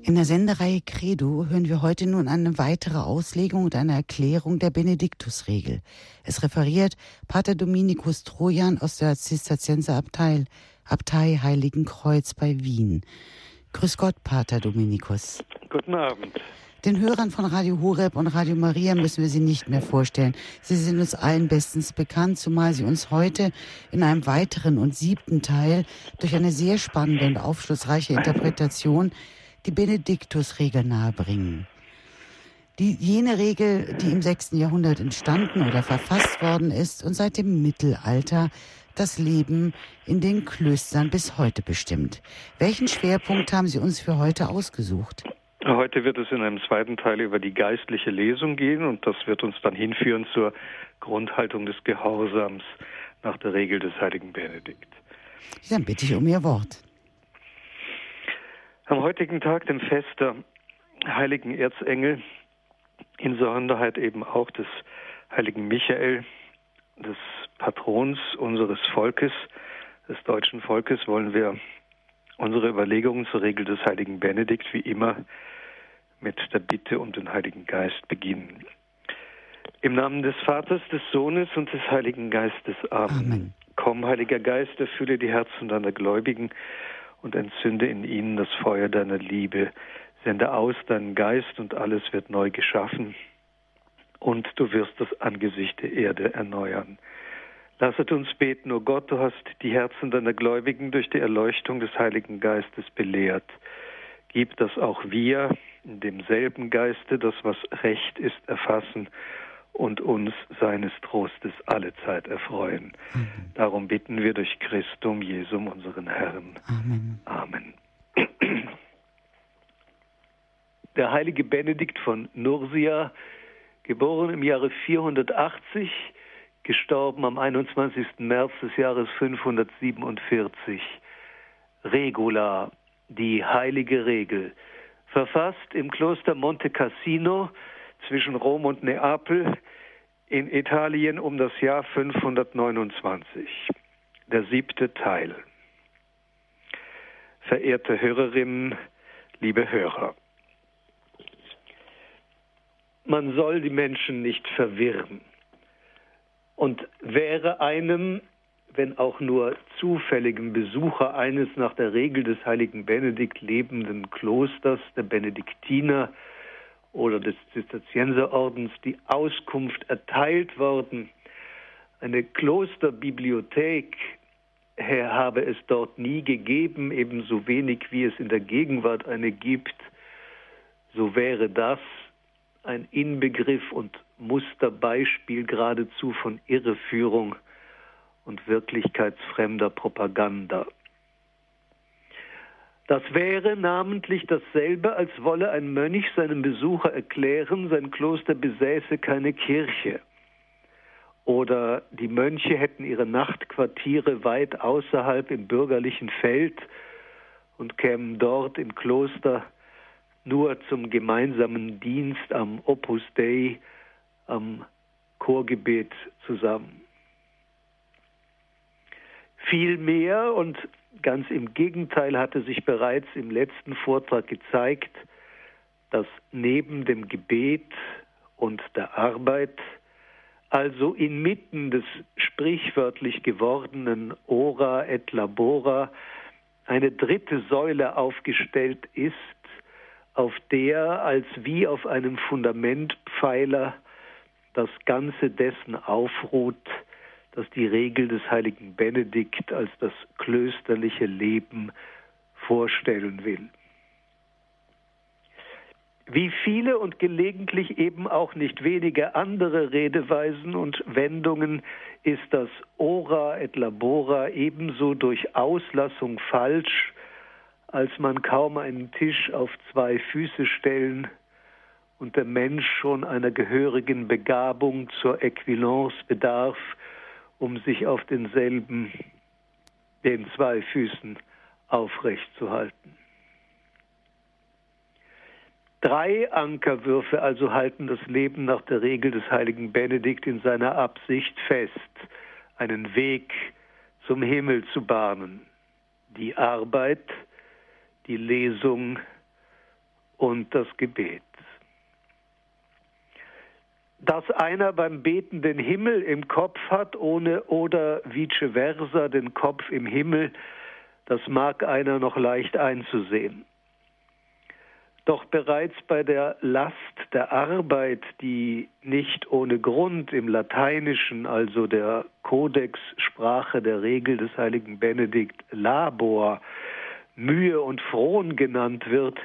In der Sendereihe Credo hören wir heute nun eine weitere Auslegung und eine Erklärung der Benediktusregel. Es referiert Pater Dominikus Trojan aus der Zisterzienserabtei Abtei Heiligen Kreuz bei Wien. Grüß Gott, Pater Dominikus. Guten Abend. Den Hörern von Radio Horeb und Radio Maria müssen wir Sie nicht mehr vorstellen. Sie sind uns allen bestens bekannt, zumal Sie uns heute in einem weiteren und siebten Teil durch eine sehr spannende und aufschlussreiche Interpretation die Benediktusregel nahebringen. Die, jene Regel, die im 6. Jahrhundert entstanden oder verfasst worden ist und seit dem Mittelalter das Leben in den Klöstern bis heute bestimmt. Welchen Schwerpunkt haben Sie uns für heute ausgesucht? Heute wird es in einem zweiten Teil über die geistliche Lesung gehen und das wird uns dann hinführen zur Grundhaltung des Gehorsams nach der Regel des heiligen Benedikt. Dann bitte ich um Ihr Wort. Am heutigen Tag, dem Fest der heiligen Erzengel, in Sonderheit eben auch des heiligen Michael, des Patrons unseres Volkes, des deutschen Volkes, wollen wir unsere Überlegungen zur Regel des heiligen Benedikt wie immer mit der Bitte um den Heiligen Geist beginnen. Im Namen des Vaters, des Sohnes und des Heiligen Geistes. Amen. Amen. Komm, Heiliger Geist, erfülle die Herzen deiner Gläubigen und entzünde in ihnen das Feuer deiner Liebe. Sende aus deinen Geist und alles wird neu geschaffen und du wirst das Angesicht der Erde erneuern. Lasset uns beten, o oh Gott, du hast die Herzen deiner Gläubigen durch die Erleuchtung des Heiligen Geistes belehrt. Gib, dass auch wir in demselben Geiste das, was recht ist, erfassen und uns seines Trostes alle Zeit erfreuen. Amen. Darum bitten wir durch Christum Jesum, unseren Herrn. Amen. Amen. Der heilige Benedikt von Nursia, geboren im Jahre 480, gestorben am 21. März des Jahres 547. Regula, die heilige Regel, verfasst im Kloster Monte Cassino zwischen Rom und Neapel in Italien um das Jahr 529. Der siebte Teil. Verehrte Hörerinnen, liebe Hörer. Man soll die Menschen nicht verwirren. Und wäre einem, wenn auch nur zufälligem Besucher eines nach der Regel des heiligen Benedikt lebenden Klosters der Benediktiner oder des Zisterzienserordens die Auskunft erteilt worden, eine Klosterbibliothek habe es dort nie gegeben, ebenso wenig wie es in der Gegenwart eine gibt, so wäre das ein Inbegriff und Musterbeispiel geradezu von Irreführung und wirklichkeitsfremder Propaganda. Das wäre namentlich dasselbe, als wolle ein Mönch seinem Besucher erklären, sein Kloster besäße keine Kirche. Oder die Mönche hätten ihre Nachtquartiere weit außerhalb im bürgerlichen Feld und kämen dort im Kloster nur zum gemeinsamen Dienst am Opus Dei, am Chorgebet zusammen. Vielmehr und Ganz im Gegenteil hatte sich bereits im letzten Vortrag gezeigt, dass neben dem Gebet und der Arbeit, also inmitten des sprichwörtlich gewordenen Ora et Labora, eine dritte Säule aufgestellt ist, auf der als wie auf einem Fundamentpfeiler das Ganze dessen aufruht, das die Regel des heiligen Benedikt als das klösterliche Leben vorstellen will. Wie viele und gelegentlich eben auch nicht wenige andere Redeweisen und Wendungen ist das Ora et Labora ebenso durch Auslassung falsch, als man kaum einen Tisch auf zwei Füße stellen und der Mensch schon einer gehörigen Begabung zur Äquivalence bedarf, um sich auf denselben, den zwei Füßen aufrecht zu halten. Drei Ankerwürfe also halten das Leben nach der Regel des heiligen Benedikt in seiner Absicht fest, einen Weg zum Himmel zu bahnen. Die Arbeit, die Lesung und das Gebet. Dass einer beim Beten den Himmel im Kopf hat, ohne oder vice versa den Kopf im Himmel, das mag einer noch leicht einzusehen. Doch bereits bei der Last der Arbeit, die nicht ohne Grund im Lateinischen, also der Kodexsprache der Regel des heiligen Benedikt Labor, Mühe und Frohn genannt wird,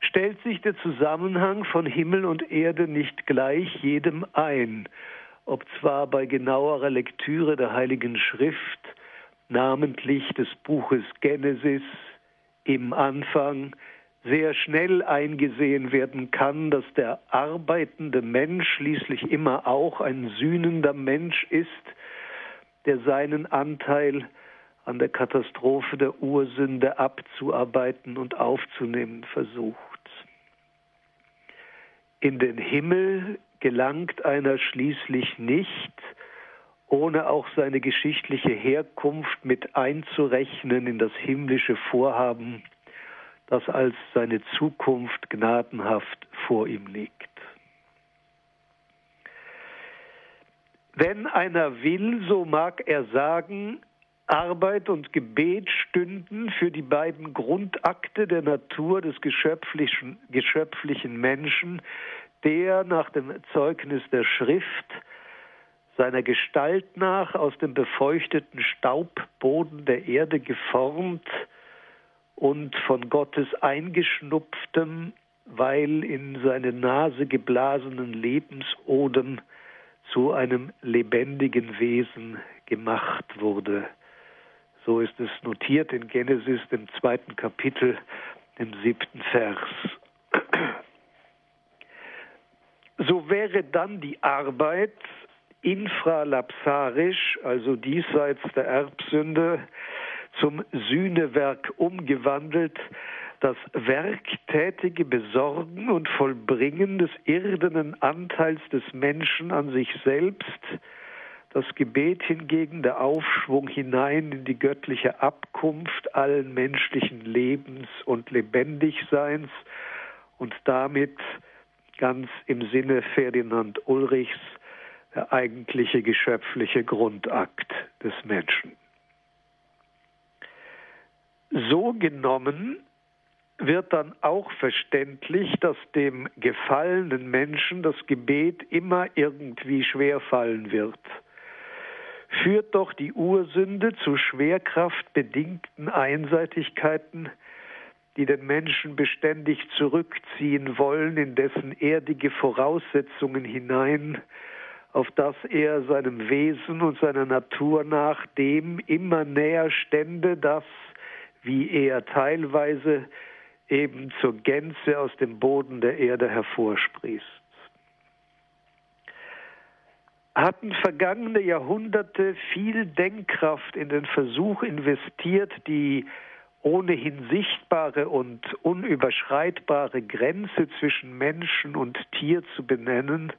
stellt sich der Zusammenhang von Himmel und Erde nicht gleich jedem ein, ob zwar bei genauerer Lektüre der Heiligen Schrift, namentlich des Buches Genesis, im Anfang sehr schnell eingesehen werden kann, dass der arbeitende Mensch schließlich immer auch ein sühnender Mensch ist, der seinen Anteil an der Katastrophe der Ursünde abzuarbeiten und aufzunehmen versucht. In den Himmel gelangt einer schließlich nicht, ohne auch seine geschichtliche Herkunft mit einzurechnen in das himmlische Vorhaben das als seine Zukunft gnadenhaft vor ihm liegt. Wenn einer will, so mag er sagen, Arbeit und Gebet stünden für die beiden Grundakte der Natur des geschöpflichen, geschöpflichen Menschen, der nach dem Zeugnis der Schrift seiner Gestalt nach aus dem befeuchteten Staubboden der Erde geformt, und von Gottes eingeschnupftem, weil in seine Nase geblasenen Lebensodem zu einem lebendigen Wesen gemacht wurde. So ist es notiert in Genesis, dem zweiten Kapitel, dem siebten Vers. So wäre dann die Arbeit infralapsarisch, also diesseits der Erbsünde, zum Sühnewerk umgewandelt, das werktätige Besorgen und Vollbringen des irdenen Anteils des Menschen an sich selbst, das Gebet hingegen der Aufschwung hinein in die göttliche Abkunft allen menschlichen Lebens und Lebendigseins und damit ganz im Sinne Ferdinand Ulrichs der eigentliche geschöpfliche Grundakt des Menschen. So genommen wird dann auch verständlich, dass dem gefallenen Menschen das Gebet immer irgendwie schwer fallen wird. Führt doch die Ursünde zu schwerkraftbedingten Einseitigkeiten, die den Menschen beständig zurückziehen wollen in dessen erdige Voraussetzungen hinein, auf das er seinem Wesen und seiner Natur nach dem immer näher stände, das wie er teilweise eben zur Gänze aus dem Boden der Erde hervorsprießt. Hatten vergangene Jahrhunderte viel Denkkraft in den Versuch investiert, die ohnehin sichtbare und unüberschreitbare Grenze zwischen Menschen und Tier zu benennen,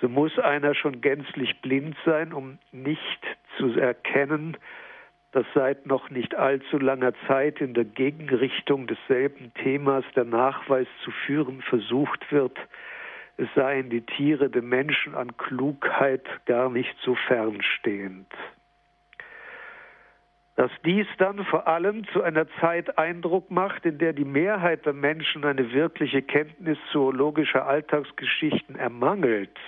so muss einer schon gänzlich blind sein, um nicht zu erkennen, dass seit noch nicht allzu langer Zeit in der Gegenrichtung desselben Themas der Nachweis zu führen versucht wird, es seien die Tiere dem Menschen an Klugheit gar nicht so fernstehend. Dass dies dann vor allem zu einer Zeit Eindruck macht, in der die Mehrheit der Menschen eine wirkliche Kenntnis zoologischer Alltagsgeschichten ermangelt,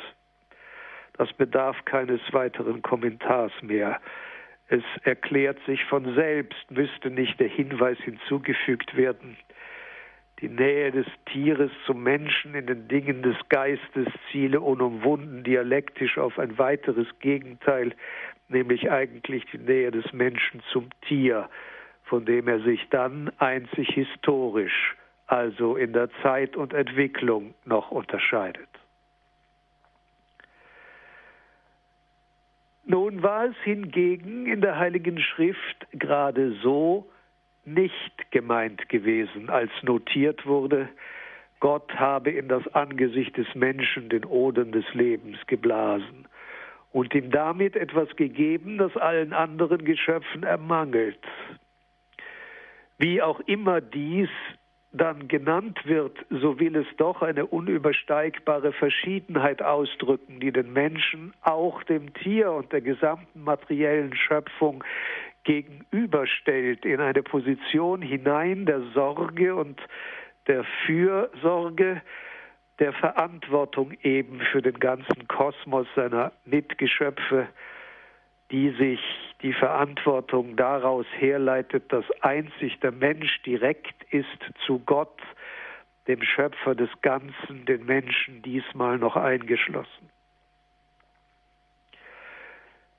das bedarf keines weiteren Kommentars mehr. Es erklärt sich von selbst, müsste nicht der Hinweis hinzugefügt werden. Die Nähe des Tieres zum Menschen in den Dingen des Geistes ziele unumwunden dialektisch auf ein weiteres Gegenteil, nämlich eigentlich die Nähe des Menschen zum Tier, von dem er sich dann einzig historisch, also in der Zeit und Entwicklung noch unterscheidet. Nun war es hingegen in der Heiligen Schrift gerade so nicht gemeint gewesen, als notiert wurde, Gott habe in das Angesicht des Menschen den Odem des Lebens geblasen und ihm damit etwas gegeben, das allen anderen Geschöpfen ermangelt. Wie auch immer dies dann genannt wird, so will es doch eine unübersteigbare Verschiedenheit ausdrücken, die den Menschen auch dem Tier und der gesamten materiellen Schöpfung gegenüberstellt, in eine Position hinein der Sorge und der Fürsorge, der Verantwortung eben für den ganzen Kosmos seiner Mitgeschöpfe, die sich die Verantwortung daraus herleitet, dass einzig der Mensch direkt ist zu Gott, dem Schöpfer des Ganzen, den Menschen diesmal noch eingeschlossen.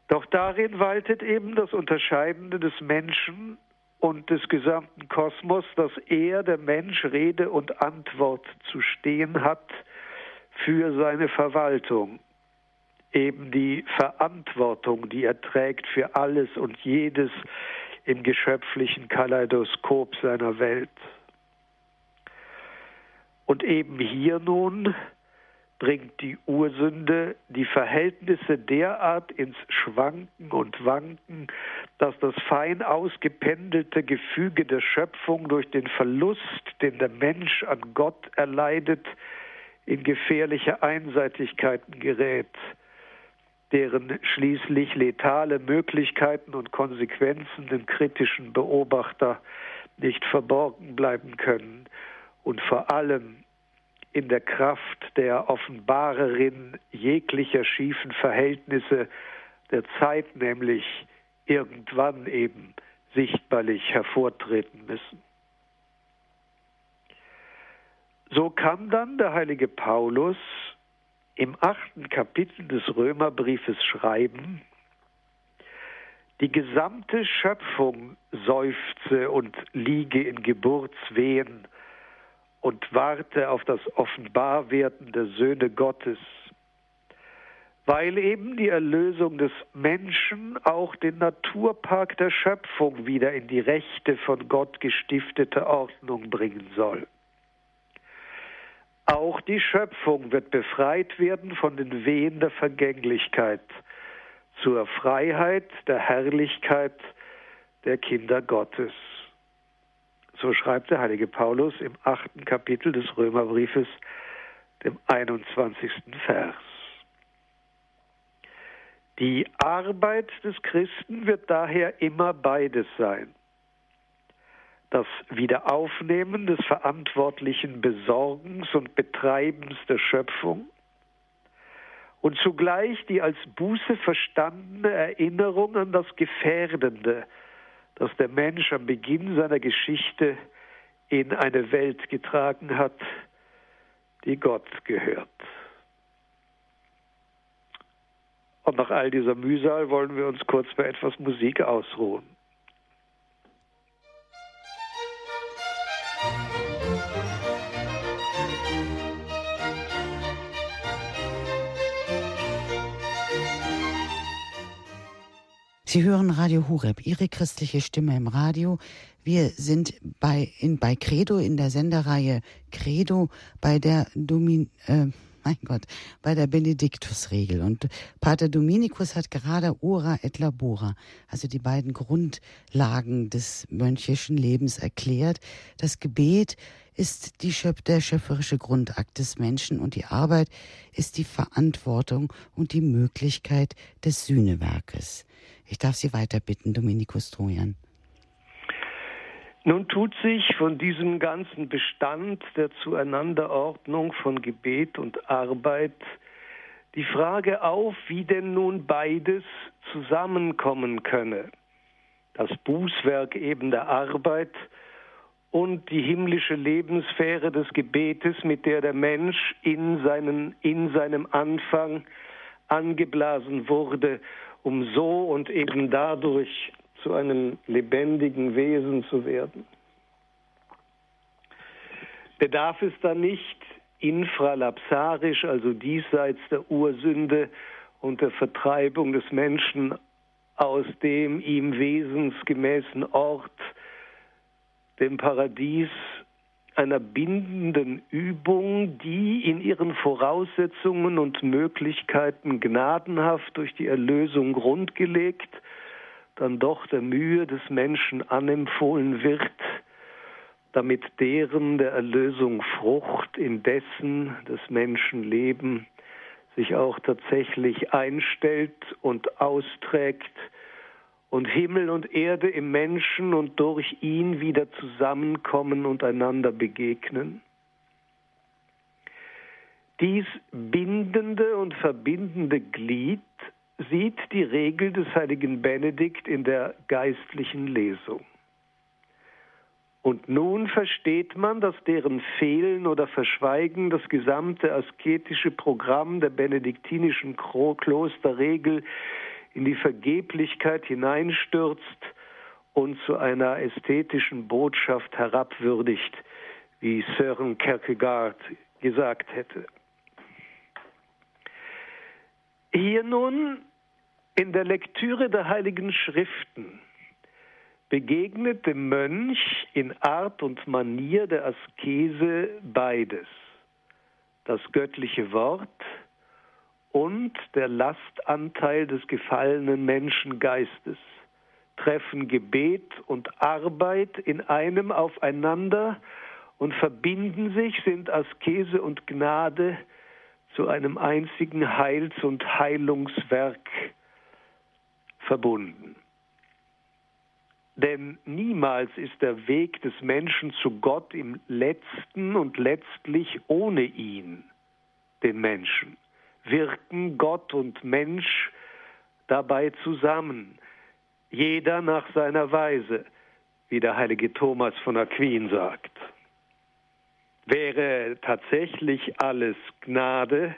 Doch darin waltet eben das Unterscheidende des Menschen und des gesamten Kosmos, dass er, der Mensch, Rede und Antwort zu stehen hat für seine Verwaltung. Eben die Verantwortung, die er trägt für alles und jedes im geschöpflichen Kaleidoskop seiner Welt. Und eben hier nun bringt die Ursünde die Verhältnisse derart ins Schwanken und Wanken, dass das fein ausgependelte Gefüge der Schöpfung durch den Verlust, den der Mensch an Gott erleidet, in gefährliche Einseitigkeiten gerät, deren schließlich letale Möglichkeiten und Konsequenzen dem kritischen Beobachter nicht verborgen bleiben können und vor allem in der Kraft der Offenbarerin jeglicher schiefen Verhältnisse der Zeit nämlich irgendwann eben sichtbarlich hervortreten müssen. So kann dann der heilige Paulus im achten Kapitel des Römerbriefes schreiben, die gesamte Schöpfung seufze und liege in Geburtswehen und warte auf das Offenbarwerden der Söhne Gottes, weil eben die Erlösung des Menschen auch den Naturpark der Schöpfung wieder in die rechte von Gott gestiftete Ordnung bringen soll. Auch die Schöpfung wird befreit werden von den Wehen der Vergänglichkeit zur Freiheit der Herrlichkeit der Kinder Gottes. So schreibt der heilige Paulus im achten Kapitel des Römerbriefes, dem 21. Vers. Die Arbeit des Christen wird daher immer beides sein. Das Wiederaufnehmen des verantwortlichen Besorgens und Betreibens der Schöpfung und zugleich die als Buße verstandene Erinnerung an das Gefährdende, das der Mensch am Beginn seiner Geschichte in eine Welt getragen hat, die Gott gehört. Und nach all dieser Mühsal wollen wir uns kurz bei etwas Musik ausruhen. Sie hören Radio Hureb, Ihre christliche Stimme im Radio. Wir sind bei, in, bei Credo in der Sendereihe Credo bei der Domin, äh, mein Gott, bei der Benediktusregel. Und Pater Dominikus hat gerade Ora et Labora, also die beiden Grundlagen des mönchischen Lebens erklärt. Das Gebet ist die Schöp der schöpferische Grundakt des Menschen und die Arbeit ist die Verantwortung und die Möglichkeit des Sühnewerkes. Ich darf Sie weiter bitten, Dominikus Trojan. Nun tut sich von diesem ganzen Bestand der Zueinanderordnung von Gebet und Arbeit die Frage auf, wie denn nun beides zusammenkommen könne. Das Bußwerk eben der Arbeit und die himmlische Lebenssphäre des Gebetes, mit der der Mensch in, seinen, in seinem Anfang angeblasen wurde um so und eben dadurch zu einem lebendigen Wesen zu werden. Bedarf es dann nicht infralapsarisch, also diesseits der Ursünde und der Vertreibung des Menschen aus dem ihm wesensgemäßen Ort, dem Paradies, einer bindenden Übung, die in ihren Voraussetzungen und Möglichkeiten gnadenhaft durch die Erlösung grundgelegt, dann doch der Mühe des Menschen anempfohlen wird, damit deren der Erlösung Frucht in dessen des Menschen Leben sich auch tatsächlich einstellt und austrägt und Himmel und Erde im Menschen und durch ihn wieder zusammenkommen und einander begegnen. Dies bindende und verbindende Glied sieht die Regel des heiligen Benedikt in der geistlichen Lesung. Und nun versteht man, dass deren Fehlen oder Verschweigen das gesamte asketische Programm der benediktinischen Klosterregel in die Vergeblichkeit hineinstürzt und zu einer ästhetischen Botschaft herabwürdigt, wie Søren Kierkegaard gesagt hätte. Hier nun in der Lektüre der heiligen Schriften begegnet dem Mönch in Art und Manier der Askese beides, das göttliche Wort und der Lastanteil des gefallenen Menschengeistes, treffen Gebet und Arbeit in einem aufeinander und verbinden sich, sind Askese und Gnade zu einem einzigen Heils- und Heilungswerk verbunden. Denn niemals ist der Weg des Menschen zu Gott im letzten und letztlich ohne ihn, den Menschen. Wirken Gott und Mensch dabei zusammen, jeder nach seiner Weise, wie der heilige Thomas von Aquin sagt. Wäre tatsächlich alles Gnade,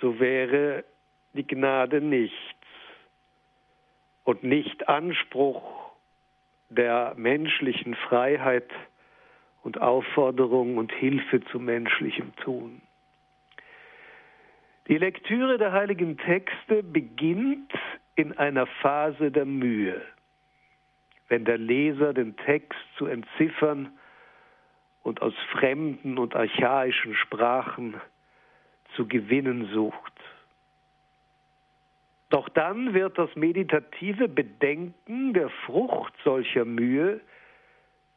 so wäre die Gnade nichts und nicht Anspruch der menschlichen Freiheit und Aufforderung und Hilfe zu menschlichem Tun. Die Lektüre der heiligen Texte beginnt in einer Phase der Mühe, wenn der Leser den Text zu entziffern und aus fremden und archaischen Sprachen zu gewinnen sucht. Doch dann wird das meditative Bedenken der Frucht solcher Mühe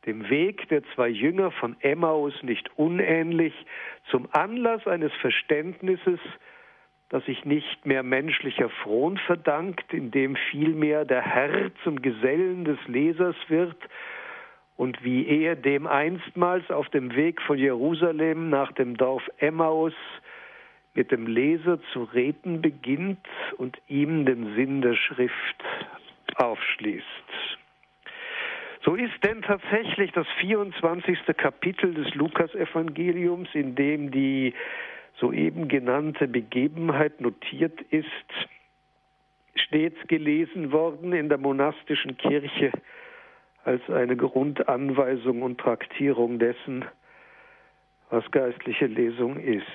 dem Weg der zwei Jünger von Emmaus nicht unähnlich zum Anlass eines Verständnisses, das sich nicht mehr menschlicher Fron verdankt, indem vielmehr der Herr zum Gesellen des Lesers wird und wie er dem einstmals auf dem Weg von Jerusalem nach dem Dorf Emmaus mit dem Leser zu reden beginnt und ihm den Sinn der Schrift aufschließt. So ist denn tatsächlich das 24. Kapitel des Lukasevangeliums, in dem die soeben genannte Begebenheit notiert ist, stets gelesen worden in der monastischen Kirche als eine Grundanweisung und Traktierung dessen, was geistliche Lesung ist.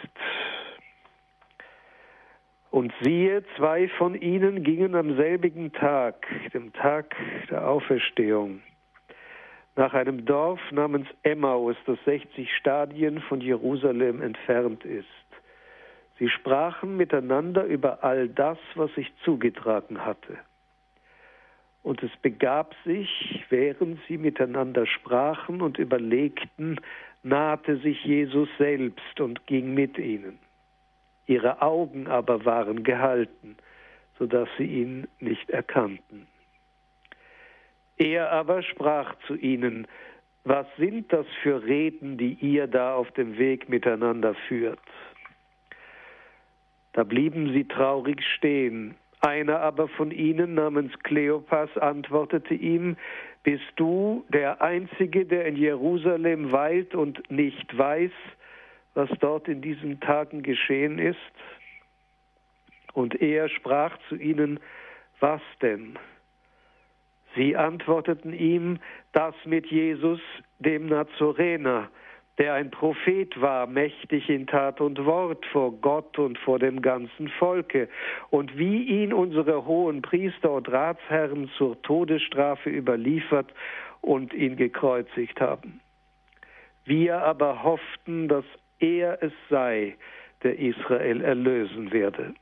Und siehe, zwei von ihnen gingen am selbigen Tag, dem Tag der Auferstehung, nach einem Dorf namens Emmaus, das 60 Stadien von Jerusalem entfernt ist. Sie sprachen miteinander über all das, was sich zugetragen hatte. Und es begab sich, während sie miteinander sprachen und überlegten, nahte sich Jesus selbst und ging mit ihnen. Ihre Augen aber waren gehalten, so dass sie ihn nicht erkannten. Er aber sprach zu ihnen, was sind das für Reden, die ihr da auf dem Weg miteinander führt? Da blieben sie traurig stehen. Einer aber von ihnen namens Kleopas antwortete ihm, bist du der Einzige, der in Jerusalem weilt und nicht weiß, was dort in diesen Tagen geschehen ist? Und er sprach zu ihnen, was denn? Sie antworteten ihm, das mit Jesus, dem Nazorener, der ein Prophet war, mächtig in Tat und Wort vor Gott und vor dem ganzen Volke, und wie ihn unsere hohen Priester und Ratsherren zur Todesstrafe überliefert und ihn gekreuzigt haben. Wir aber hofften, dass er es sei, der Israel erlösen werde.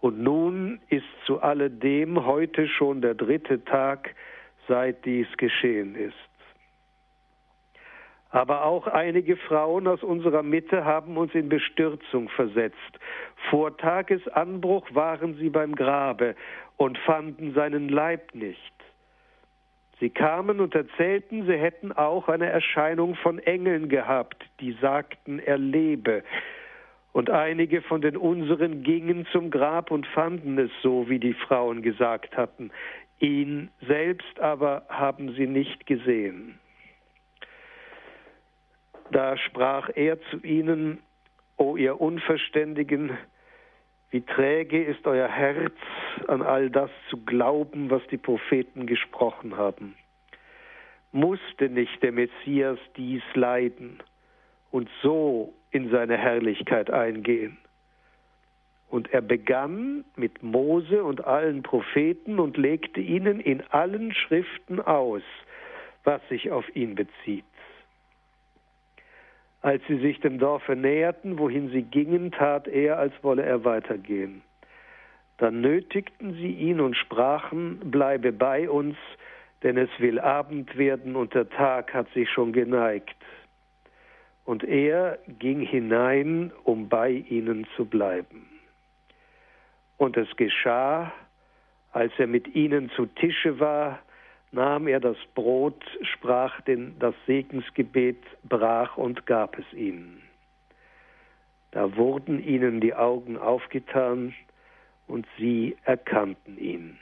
Und nun ist zu alledem heute schon der dritte Tag, seit dies geschehen ist. Aber auch einige Frauen aus unserer Mitte haben uns in Bestürzung versetzt. Vor Tagesanbruch waren sie beim Grabe und fanden seinen Leib nicht. Sie kamen und erzählten, sie hätten auch eine Erscheinung von Engeln gehabt, die sagten, er lebe. Und einige von den unseren gingen zum Grab und fanden es so, wie die Frauen gesagt hatten. Ihn selbst aber haben sie nicht gesehen. Da sprach er zu ihnen, O ihr Unverständigen, wie träge ist euer Herz, an all das zu glauben, was die Propheten gesprochen haben. Musste nicht der Messias dies leiden und so in seine Herrlichkeit eingehen? Und er begann mit Mose und allen Propheten und legte ihnen in allen Schriften aus, was sich auf ihn bezieht. Als sie sich dem Dorfe näherten, wohin sie gingen, tat er, als wolle er weitergehen. Dann nötigten sie ihn und sprachen, bleibe bei uns, denn es will Abend werden und der Tag hat sich schon geneigt. Und er ging hinein, um bei ihnen zu bleiben. Und es geschah, als er mit ihnen zu Tische war, nahm er das Brot, sprach den, das Segensgebet, brach und gab es ihnen. Da wurden ihnen die Augen aufgetan und sie erkannten ihn.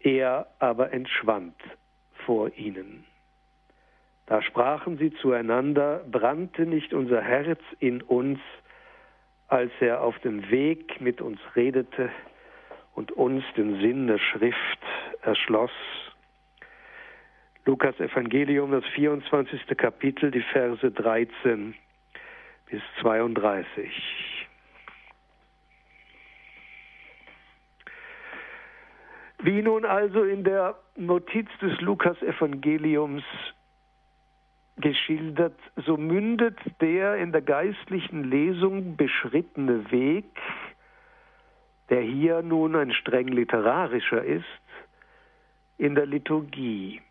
Er aber entschwand vor ihnen. Da sprachen sie zueinander, brannte nicht unser Herz in uns, als er auf dem Weg mit uns redete und uns den Sinn der Schrift erschloss Lukas Evangelium, das 24. Kapitel, die Verse 13 bis 32. Wie nun also in der Notiz des Lukas Evangeliums geschildert, so mündet der in der geistlichen Lesung beschrittene Weg, der hier nun ein streng literarischer ist, in der Liturgie.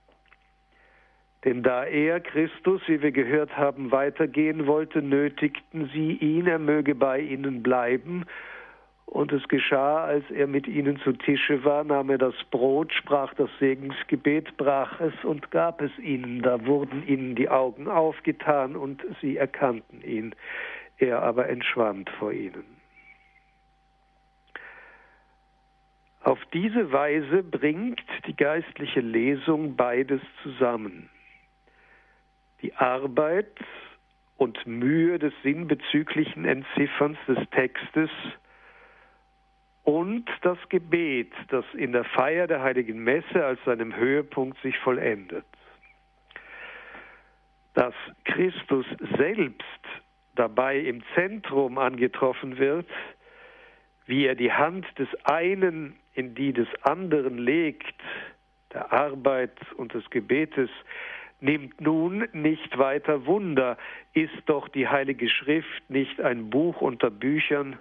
Denn da er, Christus, wie wir gehört haben, weitergehen wollte, nötigten sie ihn, er möge bei ihnen bleiben. Und es geschah, als er mit ihnen zu Tische war, nahm er das Brot, sprach das Segensgebet, brach es und gab es ihnen. Da wurden ihnen die Augen aufgetan und sie erkannten ihn. Er aber entschwand vor ihnen. Auf diese Weise bringt die geistliche Lesung beides zusammen die Arbeit und Mühe des sinnbezüglichen Entzifferns des Textes und das Gebet, das in der Feier der heiligen Messe als seinem Höhepunkt sich vollendet. Dass Christus selbst dabei im Zentrum angetroffen wird, wie er die Hand des einen in die des anderen legt, der Arbeit und des Gebetes, nimmt nun nicht weiter Wunder, ist doch die Heilige Schrift nicht ein Buch unter Büchern,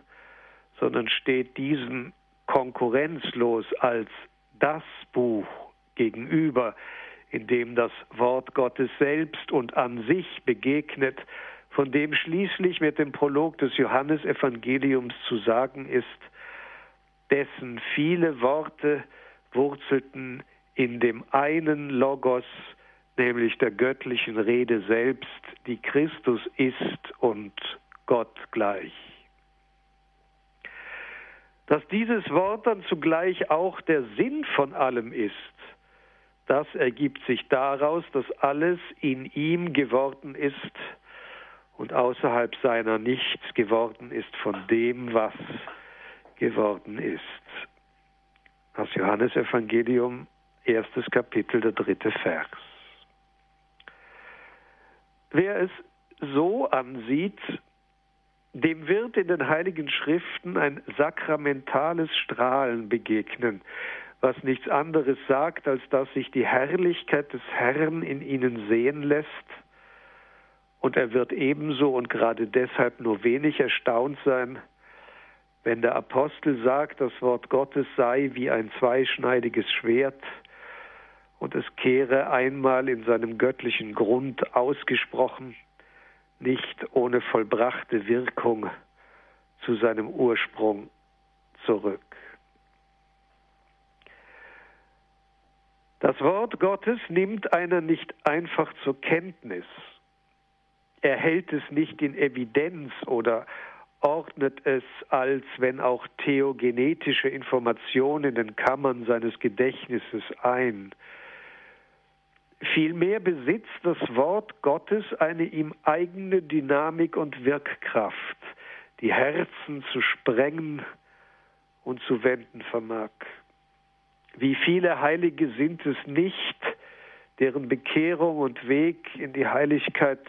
sondern steht diesem konkurrenzlos als das Buch gegenüber, in dem das Wort Gottes selbst und an sich begegnet, von dem schließlich mit dem Prolog des Johannesevangeliums zu sagen ist, dessen viele Worte wurzelten in dem einen Logos, nämlich der göttlichen Rede selbst, die Christus ist und Gott gleich. Dass dieses Wort dann zugleich auch der Sinn von allem ist, das ergibt sich daraus, dass alles in ihm geworden ist und außerhalb seiner nichts geworden ist von dem, was geworden ist. Das Johannesevangelium, erstes Kapitel, der dritte Vers. Wer es so ansieht, dem wird in den heiligen Schriften ein sakramentales Strahlen begegnen, was nichts anderes sagt, als dass sich die Herrlichkeit des Herrn in ihnen sehen lässt. Und er wird ebenso und gerade deshalb nur wenig erstaunt sein, wenn der Apostel sagt, das Wort Gottes sei wie ein zweischneidiges Schwert und es kehre einmal in seinem göttlichen Grund ausgesprochen nicht ohne vollbrachte Wirkung zu seinem Ursprung zurück. Das Wort Gottes nimmt einer nicht einfach zur Kenntnis. Er hält es nicht in Evidenz oder ordnet es als, wenn auch theogenetische Information in den Kammern seines Gedächtnisses ein. Vielmehr besitzt das Wort Gottes eine ihm eigene Dynamik und Wirkkraft, die Herzen zu sprengen und zu wenden vermag. Wie viele Heilige sind es nicht, deren Bekehrung und Weg in die Heiligkeit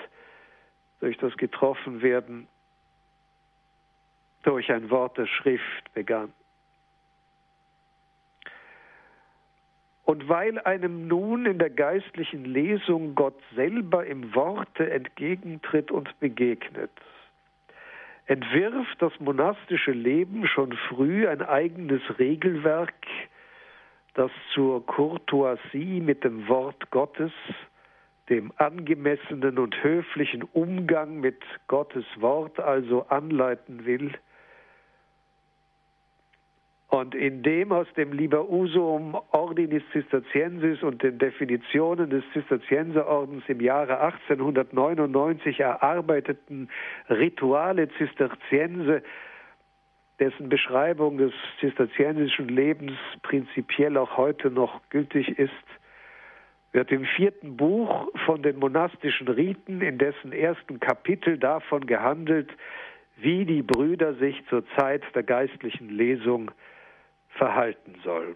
durch das Getroffenwerden durch ein Wort der Schrift begann. Und weil einem nun in der geistlichen Lesung Gott selber im Worte entgegentritt und begegnet, entwirft das monastische Leben schon früh ein eigenes Regelwerk, das zur Courtoisie mit dem Wort Gottes, dem angemessenen und höflichen Umgang mit Gottes Wort also anleiten will, und in dem aus dem Liber Usum Ordinis Cisterciensis und den Definitionen des Zisterzienserordens im Jahre 1899 erarbeiteten Rituale Zisterziense, dessen Beschreibung des zisterziensischen Lebens prinzipiell auch heute noch gültig ist, wird im vierten Buch von den monastischen Riten in dessen ersten Kapitel davon gehandelt, wie die Brüder sich zur Zeit der geistlichen Lesung verhalten sollen.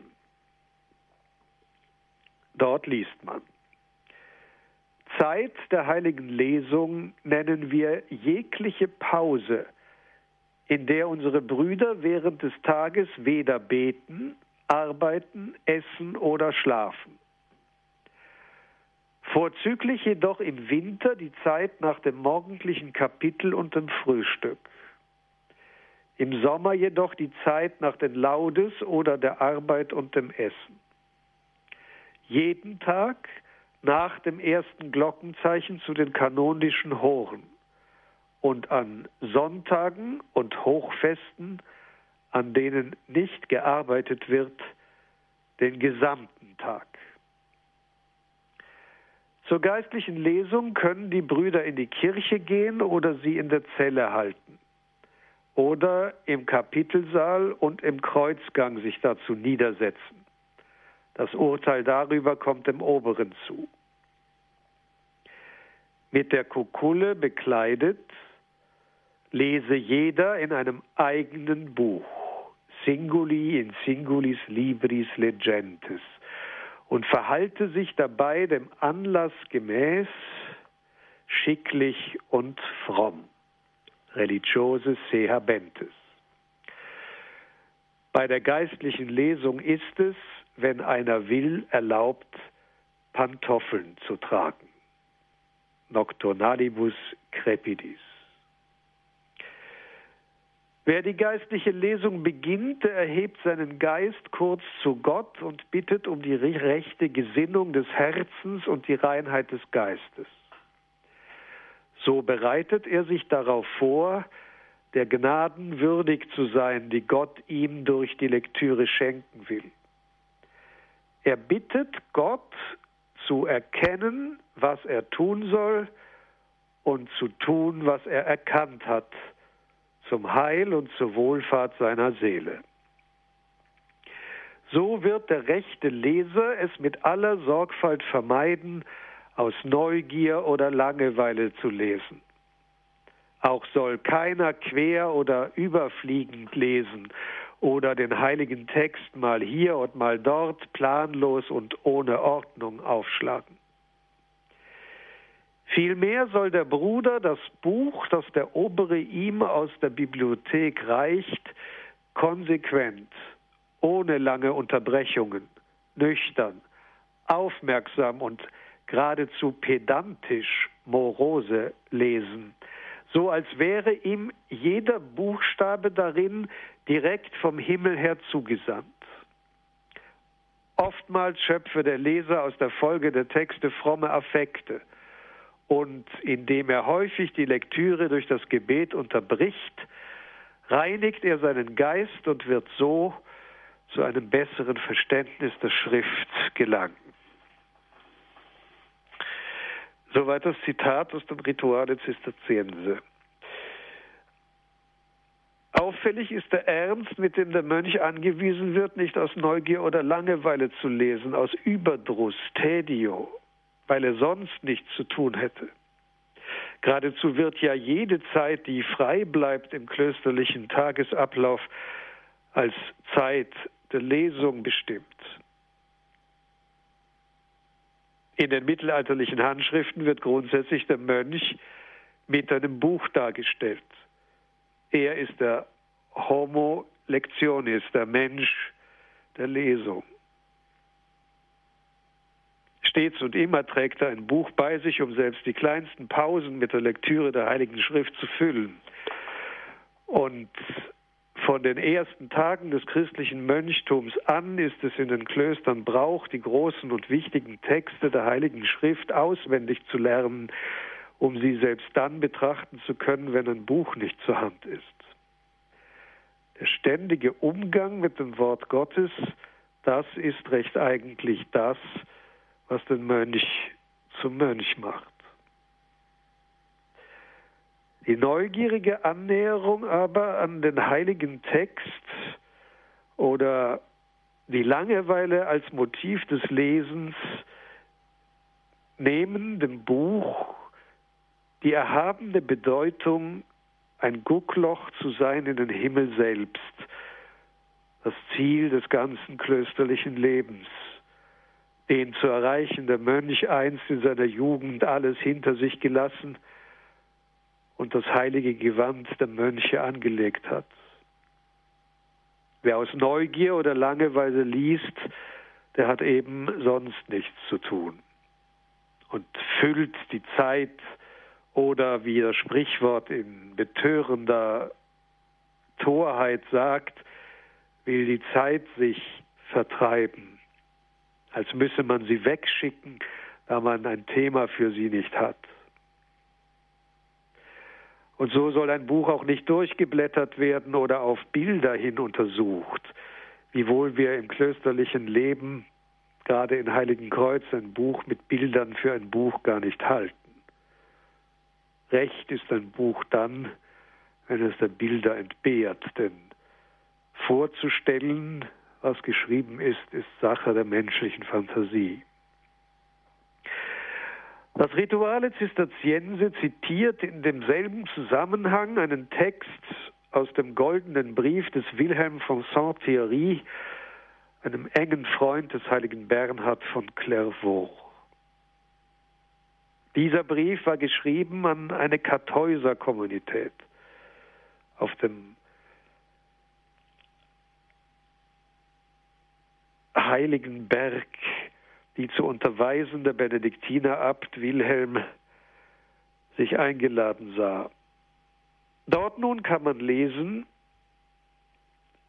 Dort liest man. Zeit der heiligen Lesung nennen wir jegliche Pause, in der unsere Brüder während des Tages weder beten, arbeiten, essen oder schlafen. Vorzüglich jedoch im Winter die Zeit nach dem morgendlichen Kapitel und dem Frühstück im Sommer jedoch die Zeit nach den Laudes oder der Arbeit und dem Essen. Jeden Tag nach dem ersten Glockenzeichen zu den kanonischen Horen und an Sonntagen und Hochfesten, an denen nicht gearbeitet wird, den gesamten Tag. Zur geistlichen Lesung können die Brüder in die Kirche gehen oder sie in der Zelle halten oder im Kapitelsaal und im Kreuzgang sich dazu niedersetzen. Das Urteil darüber kommt dem Oberen zu. Mit der Kukulle bekleidet lese jeder in einem eigenen Buch, Singuli in Singulis Libris Legentes, und verhalte sich dabei dem Anlass gemäß, schicklich und fromm religiose se habentes. Bei der geistlichen Lesung ist es, wenn einer will, erlaubt, Pantoffeln zu tragen. Nocturnalibus crepidis. Wer die geistliche Lesung beginnt, der erhebt seinen Geist kurz zu Gott und bittet um die rechte Gesinnung des Herzens und die Reinheit des Geistes. So bereitet er sich darauf vor, der Gnaden würdig zu sein, die Gott ihm durch die Lektüre schenken will. Er bittet Gott zu erkennen, was er tun soll und zu tun, was er erkannt hat, zum Heil und zur Wohlfahrt seiner Seele. So wird der rechte Leser es mit aller Sorgfalt vermeiden, aus Neugier oder Langeweile zu lesen. Auch soll keiner quer oder überfliegend lesen oder den heiligen Text mal hier und mal dort planlos und ohne Ordnung aufschlagen. Vielmehr soll der Bruder das Buch, das der Obere ihm aus der Bibliothek reicht, konsequent, ohne lange Unterbrechungen, nüchtern, aufmerksam und geradezu pedantisch morose lesen, so als wäre ihm jeder Buchstabe darin direkt vom Himmel her zugesandt. Oftmals schöpfe der Leser aus der Folge der Texte fromme Affekte. Und indem er häufig die Lektüre durch das Gebet unterbricht, reinigt er seinen Geist und wird so zu einem besseren Verständnis der Schrift gelangen. Soweit das Zitat aus dem Rituale Zisterziense. Auffällig ist der Ernst, mit dem der Mönch angewiesen wird, nicht aus Neugier oder Langeweile zu lesen, aus Überdruss, Tedio, weil er sonst nichts zu tun hätte. Geradezu wird ja jede Zeit, die frei bleibt im klösterlichen Tagesablauf, als Zeit der Lesung bestimmt. In den mittelalterlichen Handschriften wird grundsätzlich der Mönch mit einem Buch dargestellt. Er ist der Homo lectionis, der Mensch der Lesung. Stets und immer trägt er ein Buch bei sich, um selbst die kleinsten Pausen mit der Lektüre der Heiligen Schrift zu füllen. Und von den ersten Tagen des christlichen Mönchtums an ist es in den Klöstern Brauch, die großen und wichtigen Texte der Heiligen Schrift auswendig zu lernen, um sie selbst dann betrachten zu können, wenn ein Buch nicht zur Hand ist. Der ständige Umgang mit dem Wort Gottes, das ist recht eigentlich das, was den Mönch zum Mönch macht. Die neugierige Annäherung aber an den heiligen Text oder die Langeweile als Motiv des Lesens nehmen dem Buch die erhabene Bedeutung, ein Guckloch zu sein in den Himmel selbst, das Ziel des ganzen klösterlichen Lebens, den zu erreichen der Mönch einst in seiner Jugend alles hinter sich gelassen und das heilige Gewand der Mönche angelegt hat. Wer aus Neugier oder Langeweile liest, der hat eben sonst nichts zu tun und füllt die Zeit oder wie das Sprichwort in betörender Torheit sagt, will die Zeit sich vertreiben, als müsse man sie wegschicken, da man ein Thema für sie nicht hat. Und so soll ein Buch auch nicht durchgeblättert werden oder auf Bilder hin untersucht, wiewohl wir im klösterlichen Leben, gerade in Heiligen Kreuz, ein Buch mit Bildern für ein Buch gar nicht halten. Recht ist ein Buch dann, wenn es der Bilder entbehrt, denn vorzustellen, was geschrieben ist, ist Sache der menschlichen Fantasie. Das Rituale Zisterziense zitiert in demselben Zusammenhang einen Text aus dem goldenen Brief des Wilhelm von Saint-Thierry, einem engen Freund des heiligen Bernhard von Clairvaux. Dieser Brief war geschrieben an eine Kartäuser-Kommunität auf dem heiligen Berg, die zu unterweisen der Benediktiner-Abt Wilhelm sich eingeladen sah. Dort nun kann man lesen,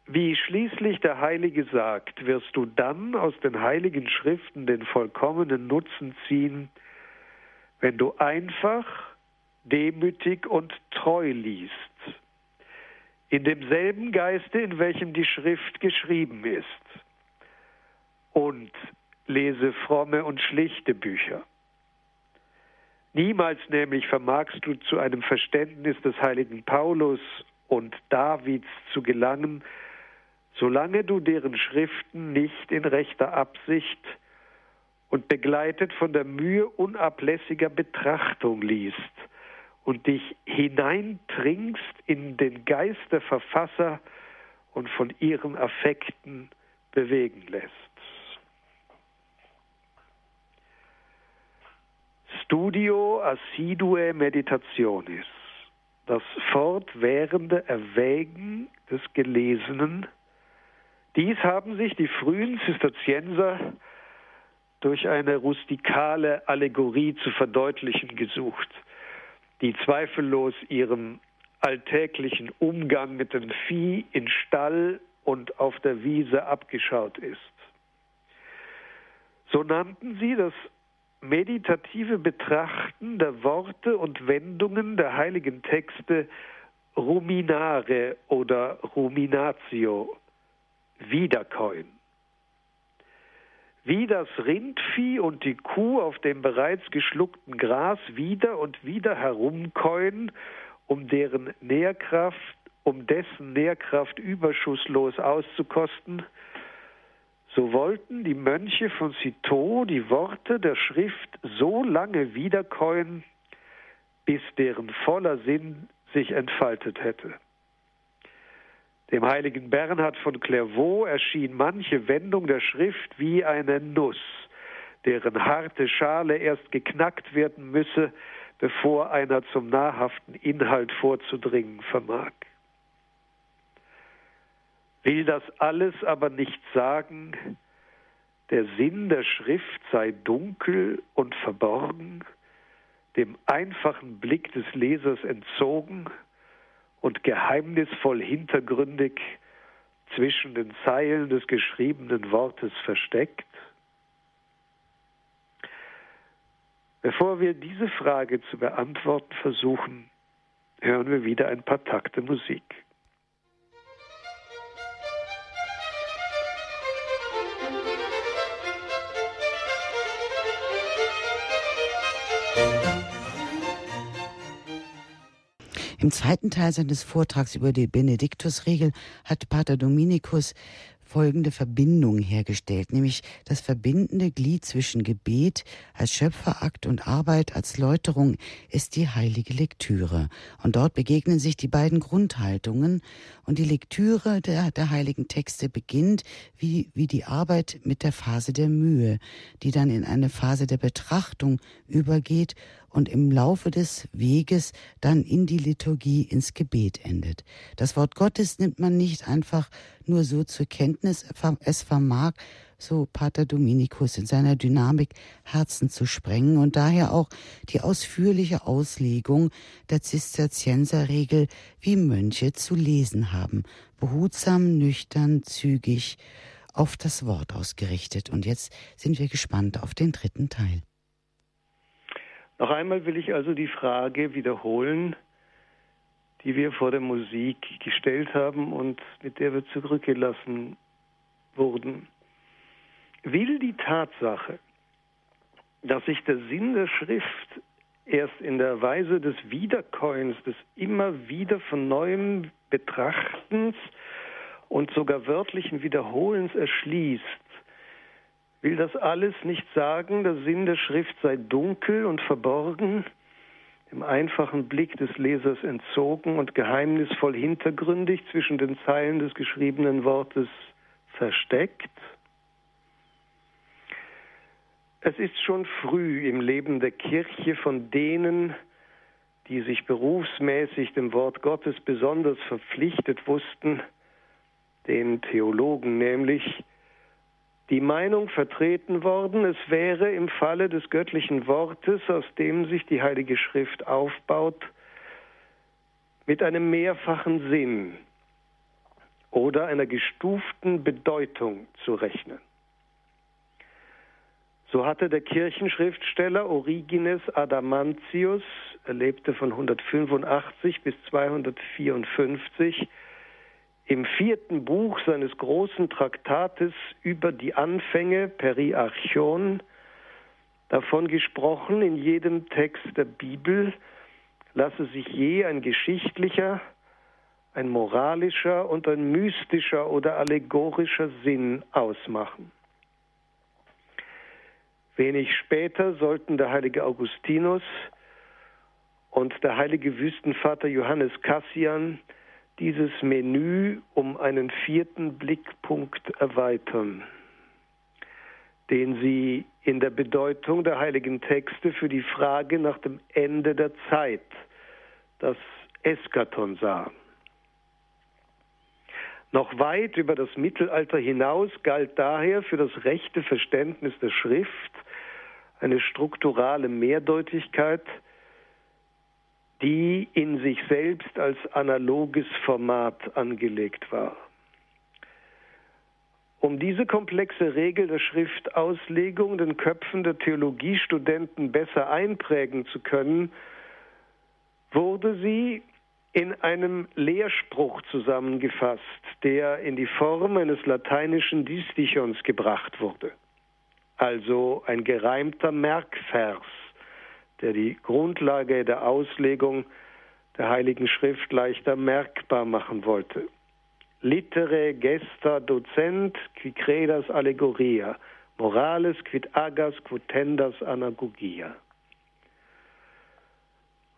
wie schließlich der Heilige sagt, wirst du dann aus den heiligen Schriften den vollkommenen Nutzen ziehen, wenn du einfach, demütig und treu liest, in demselben Geiste, in welchem die Schrift geschrieben ist, und lese fromme und schlichte Bücher. Niemals nämlich vermagst du zu einem Verständnis des heiligen Paulus und Davids zu gelangen, solange du deren Schriften nicht in rechter Absicht und begleitet von der Mühe unablässiger Betrachtung liest und dich hineintringst in den Geist der Verfasser und von ihren Affekten bewegen lässt. Studio assidue meditationis, das fortwährende Erwägen des Gelesenen, dies haben sich die frühen Zisterzienser durch eine rustikale Allegorie zu verdeutlichen gesucht, die zweifellos ihrem alltäglichen Umgang mit dem Vieh in Stall und auf der Wiese abgeschaut ist. So nannten sie das meditative Betrachten der Worte und Wendungen der heiligen Texte ruminare oder ruminatio, wiederkäuen. Wie das Rindvieh und die Kuh auf dem bereits geschluckten Gras wieder und wieder herumkäuen, um deren Nährkraft, um dessen Nährkraft überschusslos auszukosten, so wollten die Mönche von Citeaux die Worte der Schrift so lange wiederkäuen, bis deren voller Sinn sich entfaltet hätte. Dem heiligen Bernhard von Clairvaux erschien manche Wendung der Schrift wie eine Nuss, deren harte Schale erst geknackt werden müsse, bevor einer zum nahrhaften Inhalt vorzudringen vermag. Will das alles aber nicht sagen, der Sinn der Schrift sei dunkel und verborgen, dem einfachen Blick des Lesers entzogen und geheimnisvoll hintergründig zwischen den Zeilen des geschriebenen Wortes versteckt? Bevor wir diese Frage zu beantworten versuchen, hören wir wieder ein paar Takte Musik. Im zweiten Teil seines Vortrags über die Benediktusregel hat Pater Dominikus folgende Verbindung hergestellt, nämlich das verbindende Glied zwischen Gebet als Schöpferakt und Arbeit als Läuterung ist die heilige Lektüre. Und dort begegnen sich die beiden Grundhaltungen und die Lektüre der, der heiligen Texte beginnt wie, wie die Arbeit mit der Phase der Mühe, die dann in eine Phase der Betrachtung übergeht und im Laufe des Weges dann in die Liturgie, ins Gebet endet. Das Wort Gottes nimmt man nicht einfach nur so zur Kenntnis, es vermag, so Pater Dominikus in seiner Dynamik Herzen zu sprengen und daher auch die ausführliche Auslegung der Zisterzienserregel, wie Mönche zu lesen haben, behutsam, nüchtern, zügig, auf das Wort ausgerichtet. Und jetzt sind wir gespannt auf den dritten Teil. Noch einmal will ich also die Frage wiederholen, die wir vor der Musik gestellt haben und mit der wir zurückgelassen wurden. Will die Tatsache, dass sich der Sinn der Schrift erst in der Weise des Wiederkäuens, des immer wieder von neuem Betrachtens und sogar wörtlichen Wiederholens erschließt, will das alles nicht sagen, der Sinn der Schrift sei dunkel und verborgen, dem einfachen Blick des Lesers entzogen und geheimnisvoll hintergründig zwischen den Zeilen des geschriebenen Wortes versteckt? Es ist schon früh im Leben der Kirche von denen, die sich berufsmäßig dem Wort Gottes besonders verpflichtet wussten, den Theologen nämlich, die Meinung vertreten worden, es wäre im Falle des göttlichen Wortes, aus dem sich die Heilige Schrift aufbaut, mit einem mehrfachen Sinn oder einer gestuften Bedeutung zu rechnen. So hatte der Kirchenschriftsteller Origenes Adamantius, er lebte von 185 bis 254, im vierten Buch seines großen Traktates über die Anfänge Periarchon davon gesprochen, in jedem Text der Bibel lasse sich je ein geschichtlicher, ein moralischer und ein mystischer oder allegorischer Sinn ausmachen. Wenig später sollten der heilige Augustinus und der heilige Wüstenvater Johannes Cassian dieses Menü um einen vierten Blickpunkt erweitern, den sie in der Bedeutung der heiligen Texte für die Frage nach dem Ende der Zeit, das Eskaton sah. Noch weit über das Mittelalter hinaus galt daher für das rechte Verständnis der Schrift eine strukturale Mehrdeutigkeit, die in sich selbst als analoges Format angelegt war. Um diese komplexe Regel der Schriftauslegung den Köpfen der Theologiestudenten besser einprägen zu können, wurde sie in einem Lehrspruch zusammengefasst, der in die Form eines lateinischen Distichons gebracht wurde. Also ein gereimter Merkvers, der die Grundlage der Auslegung der Heiligen Schrift leichter merkbar machen wollte. Litere gesta docent qui credas allegoria, morales quid agas quotendas anagogia.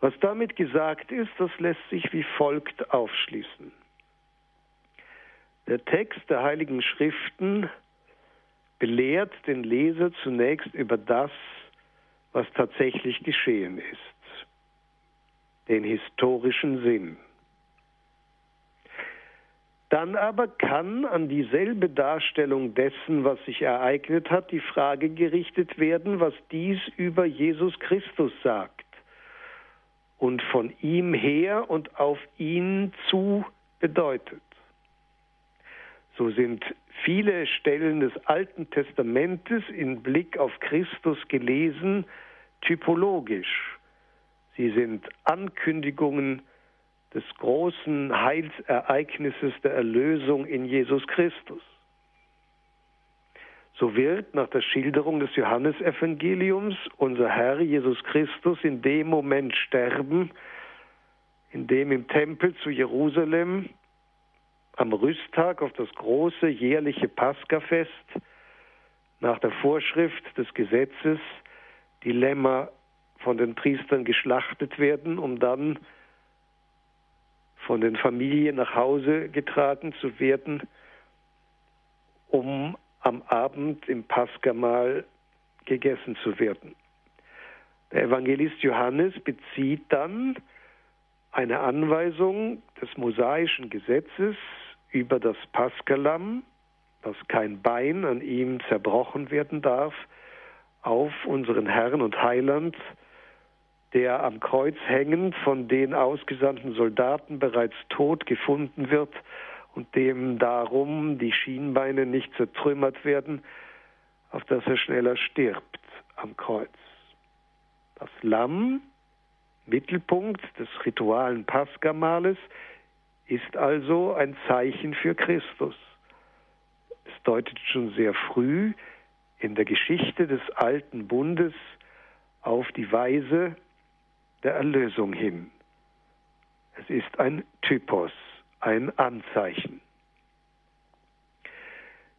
Was damit gesagt ist, das lässt sich wie folgt aufschließen. Der Text der Heiligen Schriften belehrt den Leser zunächst über das, was tatsächlich geschehen ist, den historischen Sinn. Dann aber kann an dieselbe Darstellung dessen, was sich ereignet hat, die Frage gerichtet werden, was dies über Jesus Christus sagt und von ihm her und auf ihn zu bedeutet. So sind viele Stellen des Alten Testamentes in Blick auf Christus gelesen typologisch. Sie sind Ankündigungen des großen Heilsereignisses der Erlösung in Jesus Christus. So wird nach der Schilderung des Johannesevangeliums unser Herr Jesus Christus in dem Moment sterben, in dem im Tempel zu Jerusalem am Rüsttag auf das große jährliche Paskafest nach der Vorschrift des Gesetzes die Lämmer von den Priestern geschlachtet werden, um dann von den Familien nach Hause getragen zu werden, um am Abend im Paschamahl gegessen zu werden. Der Evangelist Johannes bezieht dann eine Anweisung des mosaischen Gesetzes über das Paschalamm, dass kein Bein an ihm zerbrochen werden darf, auf unseren Herrn und Heiland, der am Kreuz hängend von den ausgesandten Soldaten bereits tot gefunden wird und dem darum die Schienbeine nicht zertrümmert werden, auf dass er schneller stirbt am Kreuz. Das Lamm, Mittelpunkt des ritualen Paskamales, ist also ein Zeichen für Christus. Es deutet schon sehr früh in der Geschichte des alten Bundes auf die Weise der Erlösung hin. Es ist ein Typos ein Anzeichen.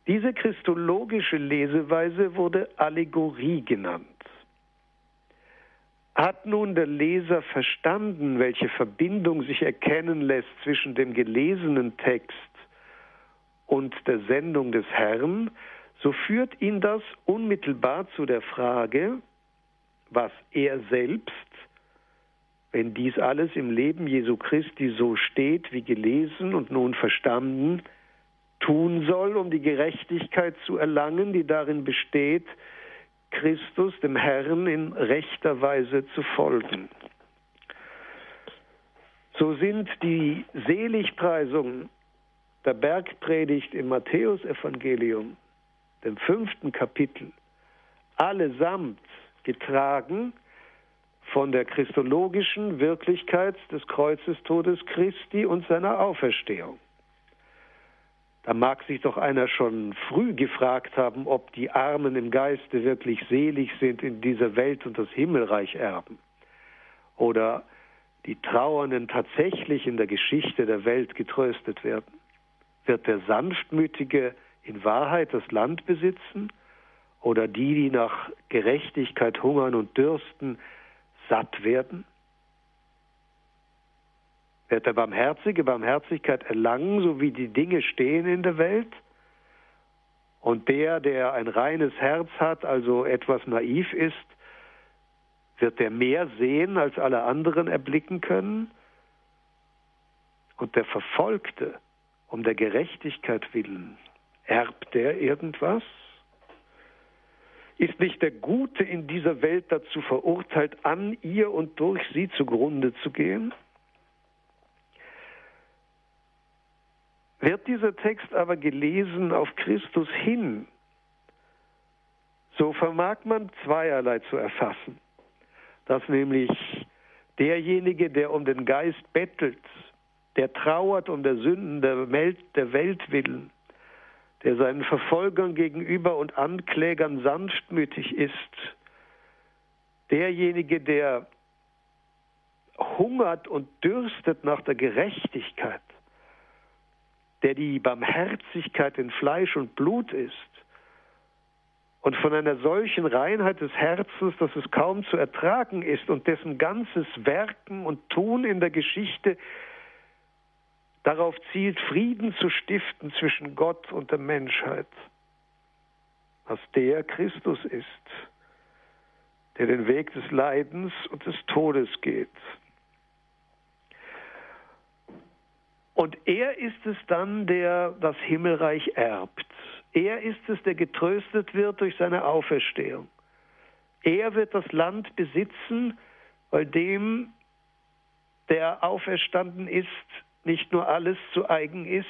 Diese christologische Leseweise wurde Allegorie genannt. Hat nun der Leser verstanden, welche Verbindung sich erkennen lässt zwischen dem gelesenen Text und der Sendung des Herrn, so führt ihn das unmittelbar zu der Frage, was er selbst wenn dies alles im Leben Jesu Christi so steht, wie gelesen und nun verstanden, tun soll, um die Gerechtigkeit zu erlangen, die darin besteht, Christus, dem Herrn, in rechter Weise zu folgen. So sind die Seligpreisungen der Bergpredigt im Matthäusevangelium, dem fünften Kapitel, allesamt getragen von der christologischen Wirklichkeit des Kreuzestodes Christi und seiner Auferstehung. Da mag sich doch einer schon früh gefragt haben, ob die Armen im Geiste wirklich selig sind in dieser Welt und das Himmelreich erben. Oder die Trauernden tatsächlich in der Geschichte der Welt getröstet werden. Wird der Sanftmütige in Wahrheit das Land besitzen? Oder die, die nach Gerechtigkeit hungern und dürsten, satt werden? Wird der Barmherzige Barmherzigkeit erlangen, so wie die Dinge stehen in der Welt? Und der, der ein reines Herz hat, also etwas naiv ist, wird der mehr sehen, als alle anderen erblicken können? Und der Verfolgte, um der Gerechtigkeit willen, erbt der irgendwas? Ist nicht der Gute in dieser Welt dazu verurteilt, an ihr und durch sie zugrunde zu gehen? Wird dieser Text aber gelesen auf Christus hin, so vermag man zweierlei zu erfassen. Dass nämlich derjenige, der um den Geist bettelt, der trauert um der Sünden der Welt, der Welt willen, der seinen Verfolgern gegenüber und Anklägern sanftmütig ist, derjenige, der hungert und dürstet nach der Gerechtigkeit, der die Barmherzigkeit in Fleisch und Blut ist und von einer solchen Reinheit des Herzens, dass es kaum zu ertragen ist und dessen ganzes Werken und Tun in der Geschichte darauf zielt, Frieden zu stiften zwischen Gott und der Menschheit, was der Christus ist, der den Weg des Leidens und des Todes geht. Und er ist es dann, der das Himmelreich erbt. Er ist es, der getröstet wird durch seine Auferstehung. Er wird das Land besitzen, weil dem, der auferstanden ist, nicht nur alles zu eigen ist,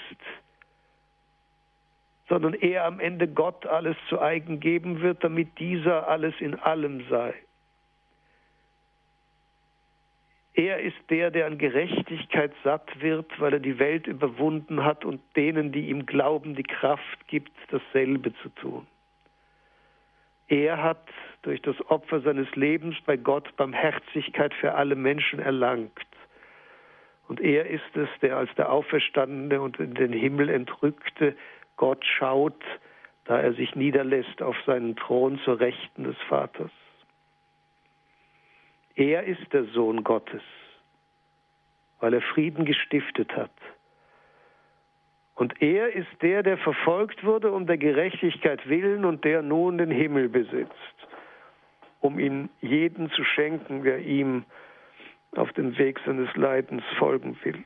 sondern er am Ende Gott alles zu eigen geben wird, damit dieser alles in allem sei. Er ist der, der an Gerechtigkeit satt wird, weil er die Welt überwunden hat und denen, die ihm glauben, die Kraft gibt, dasselbe zu tun. Er hat durch das Opfer seines Lebens bei Gott Barmherzigkeit für alle Menschen erlangt. Und er ist es, der als der Auferstandene und in den Himmel entrückte Gott schaut, da er sich niederlässt auf seinen Thron zur Rechten des Vaters. Er ist der Sohn Gottes, weil er Frieden gestiftet hat. Und er ist der, der verfolgt wurde um der Gerechtigkeit willen und der nun den Himmel besitzt, um ihn jeden zu schenken, der ihm auf dem Weg seines Leidens folgen will.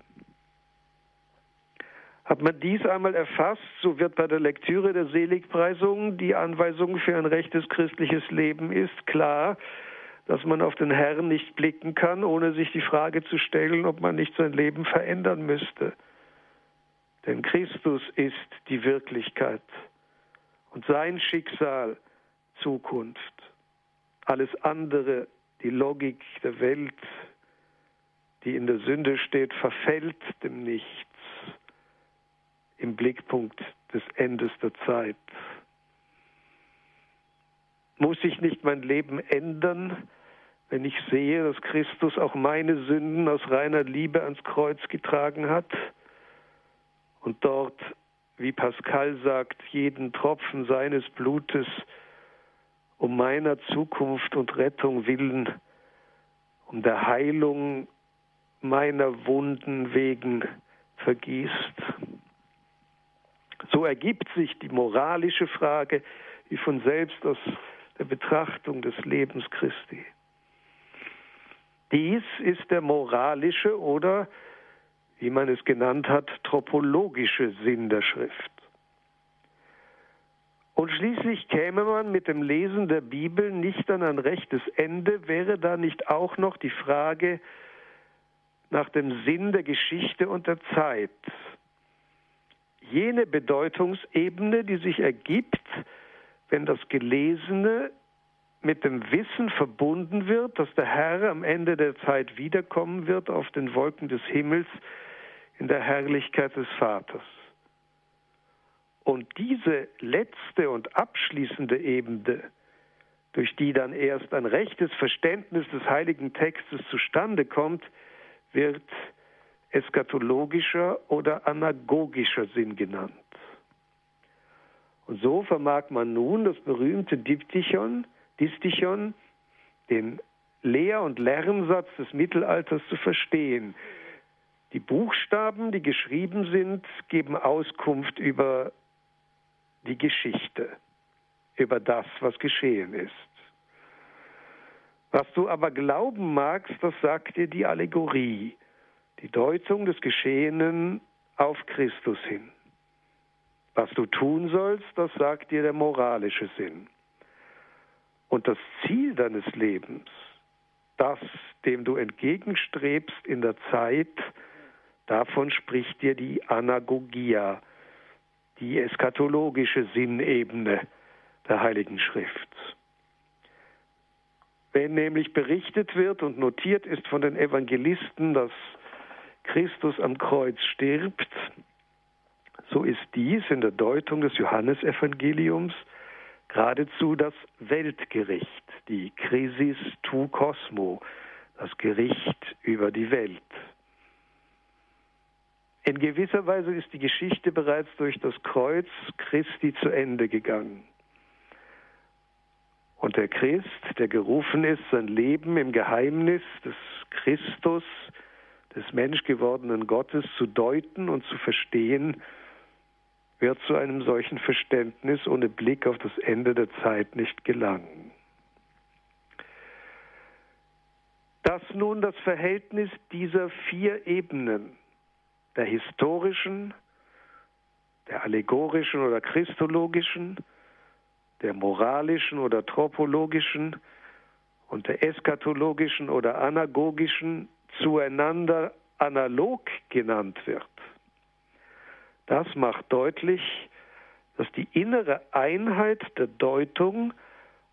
Hat man dies einmal erfasst, so wird bei der Lektüre der Seligpreisung die Anweisung für ein rechtes christliches Leben ist klar, dass man auf den Herrn nicht blicken kann, ohne sich die Frage zu stellen, ob man nicht sein Leben verändern müsste. Denn Christus ist die Wirklichkeit und sein Schicksal Zukunft. Alles andere, die Logik der Welt, die in der Sünde steht, verfällt dem Nichts im Blickpunkt des Endes der Zeit. Muss ich nicht mein Leben ändern, wenn ich sehe, dass Christus auch meine Sünden aus reiner Liebe ans Kreuz getragen hat und dort, wie Pascal sagt, jeden Tropfen seines Blutes um meiner Zukunft und Rettung willen, um der Heilung meiner Wunden wegen vergießt. So ergibt sich die moralische Frage wie von selbst aus der Betrachtung des Lebens Christi. Dies ist der moralische oder, wie man es genannt hat, tropologische Sinn der Schrift. Und schließlich käme man mit dem Lesen der Bibel nicht an ein rechtes Ende, wäre da nicht auch noch die Frage nach dem Sinn der Geschichte und der Zeit. Jene Bedeutungsebene, die sich ergibt, wenn das Gelesene mit dem Wissen verbunden wird, dass der Herr am Ende der Zeit wiederkommen wird auf den Wolken des Himmels in der Herrlichkeit des Vaters. Und diese letzte und abschließende Ebene, durch die dann erst ein rechtes Verständnis des heiligen Textes zustande kommt, wird eskatologischer oder anagogischer Sinn genannt. Und so vermag man nun das berühmte Diptychon, Distichon, den Lehr- und Lernsatz des Mittelalters zu verstehen. Die Buchstaben, die geschrieben sind, geben Auskunft über die Geschichte, über das, was geschehen ist. Was du aber glauben magst, das sagt dir die Allegorie, die Deutung des Geschehenen auf Christus hin. Was du tun sollst, das sagt dir der moralische Sinn. Und das Ziel deines Lebens, das, dem du entgegenstrebst in der Zeit, Davon spricht dir die Anagogia, die eschatologische Sinnebene der Heiligen Schrift. Wenn nämlich berichtet wird und notiert ist von den Evangelisten, dass Christus am Kreuz stirbt, so ist dies in der Deutung des Johannesevangeliums geradezu das Weltgericht, die Crisis tu Cosmo, das Gericht über die Welt. In gewisser Weise ist die Geschichte bereits durch das Kreuz Christi zu Ende gegangen. Und der Christ, der gerufen ist, sein Leben im Geheimnis des Christus, des menschgewordenen Gottes zu deuten und zu verstehen, wird zu einem solchen Verständnis ohne Blick auf das Ende der Zeit nicht gelangen. Dass nun das Verhältnis dieser vier Ebenen, der historischen, der allegorischen oder christologischen, der moralischen oder tropologischen und der eschatologischen oder anagogischen zueinander analog genannt wird. Das macht deutlich, dass die innere Einheit der Deutung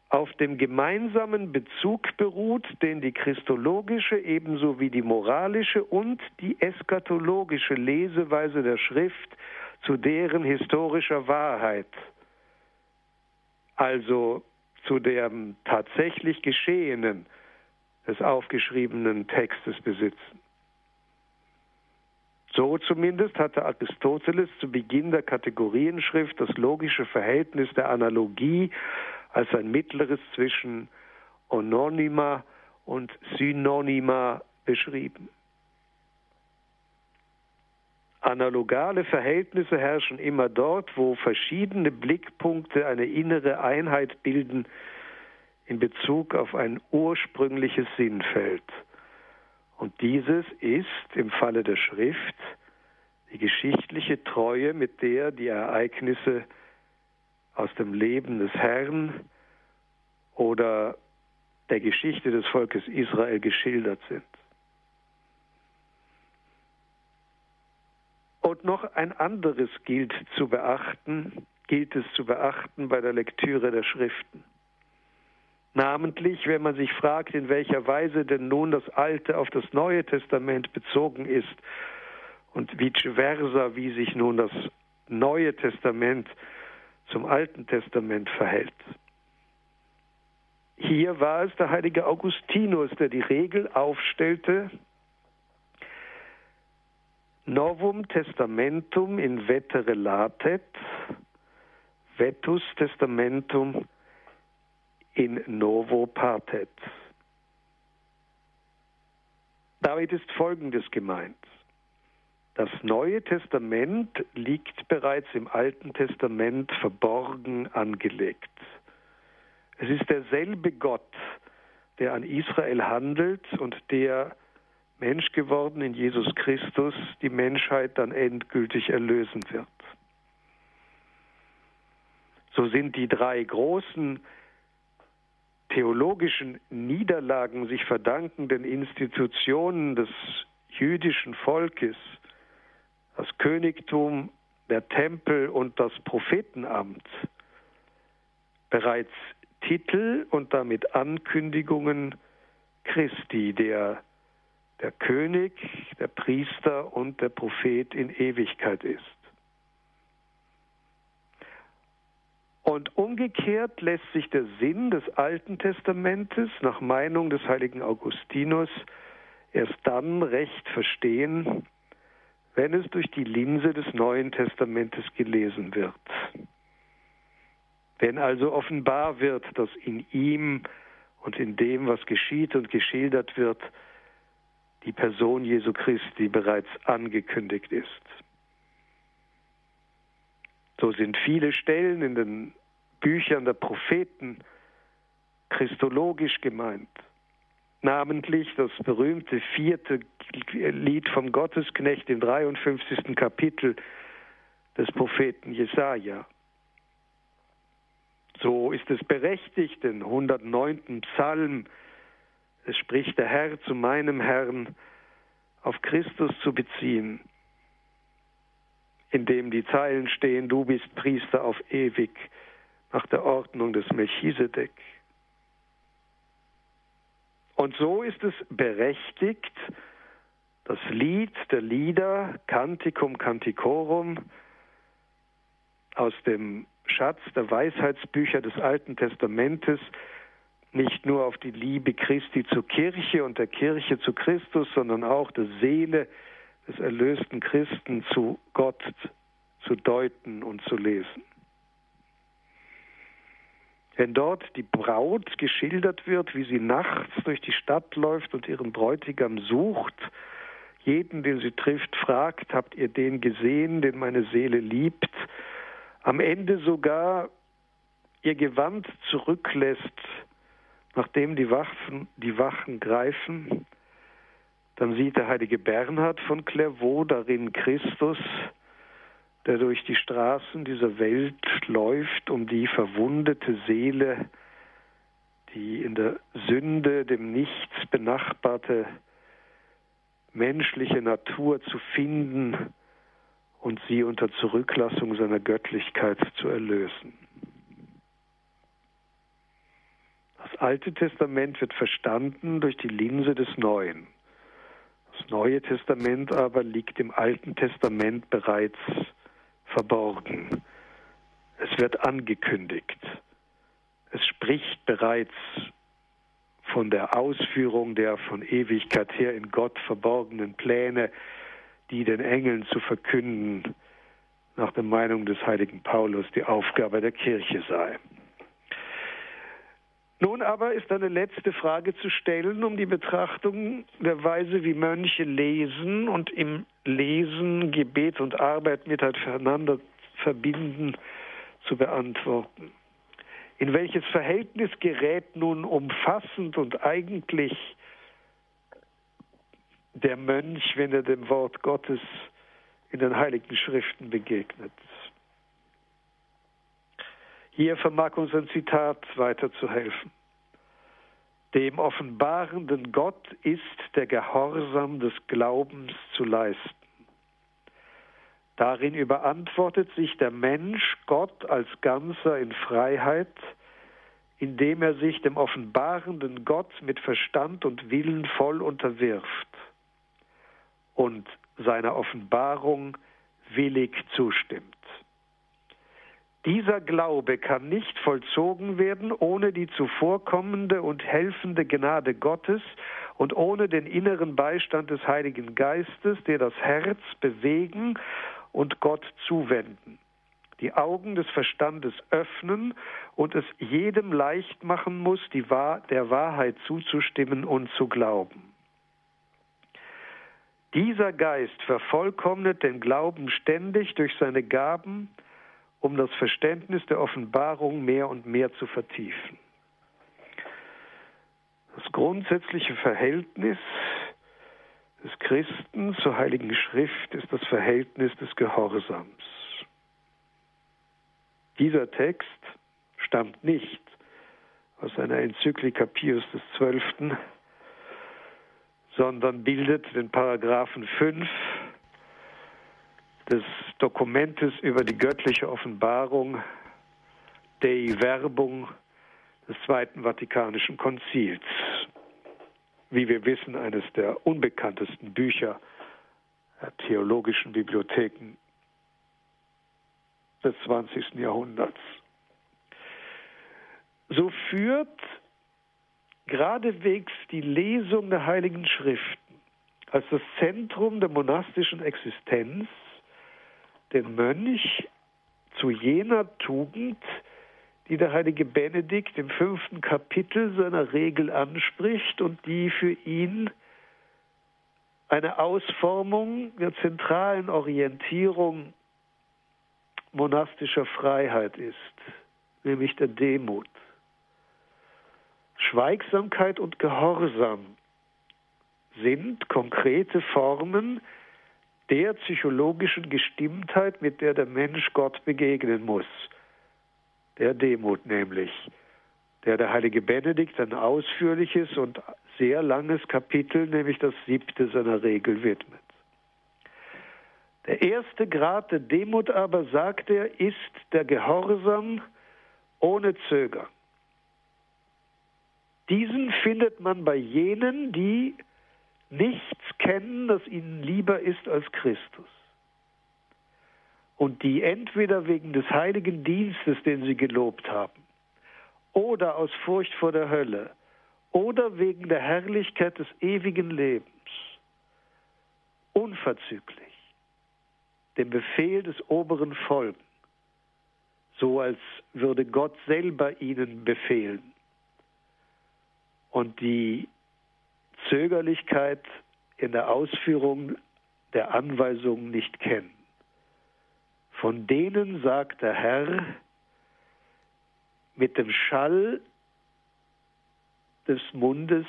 auf dem gemeinsamen Bezug beruht, den die christologische ebenso wie die moralische und die eschatologische Leseweise der Schrift zu deren historischer Wahrheit, also zu dem tatsächlich Geschehenen des aufgeschriebenen Textes besitzen. So zumindest hatte Aristoteles zu Beginn der Kategorienschrift das logische Verhältnis der Analogie als ein mittleres zwischen Ononyma und Synonyma beschrieben. Analogale Verhältnisse herrschen immer dort, wo verschiedene Blickpunkte eine innere Einheit bilden in Bezug auf ein ursprüngliches Sinnfeld. Und dieses ist im Falle der Schrift die geschichtliche Treue, mit der die Ereignisse aus dem Leben des Herrn oder der Geschichte des Volkes Israel geschildert sind. Und noch ein anderes gilt zu beachten, gilt es zu beachten bei der Lektüre der Schriften. Namentlich, wenn man sich fragt, in welcher Weise denn nun das Alte auf das Neue Testament bezogen ist und vice versa, wie sich nun das Neue Testament zum Alten Testament verhält. Hier war es der heilige Augustinus, der die Regel aufstellte, Novum Testamentum in vetere latet, vetus Testamentum in novo partet. Damit ist Folgendes gemeint. Das Neue Testament liegt bereits im Alten Testament verborgen angelegt. Es ist derselbe Gott, der an Israel handelt und der Mensch geworden in Jesus Christus die Menschheit dann endgültig erlösen wird. So sind die drei großen theologischen Niederlagen sich verdankenden Institutionen des jüdischen Volkes, das Königtum, der Tempel und das Prophetenamt, bereits Titel und damit Ankündigungen Christi, der der König, der Priester und der Prophet in Ewigkeit ist. Und umgekehrt lässt sich der Sinn des Alten Testamentes nach Meinung des heiligen Augustinus erst dann recht verstehen, wenn es durch die Linse des Neuen Testamentes gelesen wird. Wenn also offenbar wird, dass in ihm und in dem, was geschieht und geschildert wird, die Person Jesu Christi bereits angekündigt ist. So sind viele Stellen in den Büchern der Propheten christologisch gemeint. Namentlich das berühmte vierte Lied vom Gottesknecht im 53. Kapitel des Propheten Jesaja. So ist es berechtigt, den 109. Psalm, es spricht der Herr zu meinem Herrn, auf Christus zu beziehen, in dem die Zeilen stehen, du bist Priester auf ewig nach der Ordnung des Melchisedek. Und so ist es berechtigt, das Lied der Lieder, Canticum Canticorum, aus dem Schatz der Weisheitsbücher des Alten Testamentes nicht nur auf die Liebe Christi zur Kirche und der Kirche zu Christus, sondern auch der Seele des erlösten Christen zu Gott zu deuten und zu lesen. Wenn dort die Braut geschildert wird, wie sie nachts durch die Stadt läuft und ihren Bräutigam sucht, jeden, den sie trifft, fragt, habt ihr den gesehen, den meine Seele liebt, am Ende sogar ihr Gewand zurücklässt, nachdem die Wachen, die Wachen greifen, dann sieht der heilige Bernhard von Clairvaux darin Christus, der durch die Straßen dieser Welt läuft, um die verwundete Seele, die in der Sünde dem Nichts benachbarte menschliche Natur zu finden und sie unter Zurücklassung seiner Göttlichkeit zu erlösen. Das Alte Testament wird verstanden durch die Linse des Neuen. Das Neue Testament aber liegt im Alten Testament bereits verborgen. Es wird angekündigt. Es spricht bereits von der Ausführung der von Ewigkeit her in Gott verborgenen Pläne, die den Engeln zu verkünden, nach der Meinung des heiligen Paulus die Aufgabe der Kirche sei. Nun aber ist eine letzte Frage zu stellen, um die Betrachtung der Weise, wie Mönche lesen und im Lesen Gebet und Arbeit miteinander verbinden, zu beantworten. In welches Verhältnis gerät nun umfassend und eigentlich der Mönch, wenn er dem Wort Gottes in den heiligen Schriften begegnet? Hier vermag uns ein Zitat weiterzuhelfen. Dem offenbarenden Gott ist der Gehorsam des Glaubens zu leisten. Darin überantwortet sich der Mensch Gott als Ganzer in Freiheit, indem er sich dem offenbarenden Gott mit Verstand und Willen voll unterwirft und seiner Offenbarung willig zustimmt. Dieser Glaube kann nicht vollzogen werden ohne die zuvorkommende und helfende Gnade Gottes und ohne den inneren Beistand des Heiligen Geistes, der das Herz bewegen und Gott zuwenden, die Augen des Verstandes öffnen und es jedem leicht machen muss, Wahr der Wahrheit zuzustimmen und zu glauben. Dieser Geist vervollkommnet den Glauben ständig durch seine Gaben, um das Verständnis der Offenbarung mehr und mehr zu vertiefen. Das grundsätzliche Verhältnis des Christen zur Heiligen Schrift ist das Verhältnis des Gehorsams. Dieser Text stammt nicht aus einer Enzyklika Pius XII., sondern bildet den Paragraphen 5 des Dokumentes über die göttliche Offenbarung Dei Werbung des Zweiten Vatikanischen Konzils. Wie wir wissen, eines der unbekanntesten Bücher der theologischen Bibliotheken des 20. Jahrhunderts. So führt geradewegs die Lesung der Heiligen Schriften als das Zentrum der monastischen Existenz den Mönch zu jener Tugend, die der heilige Benedikt im fünften Kapitel seiner Regel anspricht und die für ihn eine Ausformung der zentralen Orientierung monastischer Freiheit ist, nämlich der Demut. Schweigsamkeit und Gehorsam sind konkrete Formen der psychologischen Gestimmtheit, mit der der Mensch Gott begegnen muss. Der Demut nämlich. der der heilige Benedikt ein ausführliches und sehr langes Kapitel, nämlich das siebte seiner Regel widmet. Der erste Grad der Demut aber, sagt er, ist der Gehorsam ohne Zögern. Diesen findet man bei jenen, die nichts kennen, das ihnen lieber ist als Christus. Und die entweder wegen des heiligen Dienstes, den sie gelobt haben, oder aus Furcht vor der Hölle, oder wegen der Herrlichkeit des ewigen Lebens, unverzüglich dem Befehl des oberen folgen, so als würde Gott selber ihnen befehlen und die Zögerlichkeit in der Ausführung der Anweisungen nicht kennen. Von denen sagt der Herr, mit dem Schall des Mundes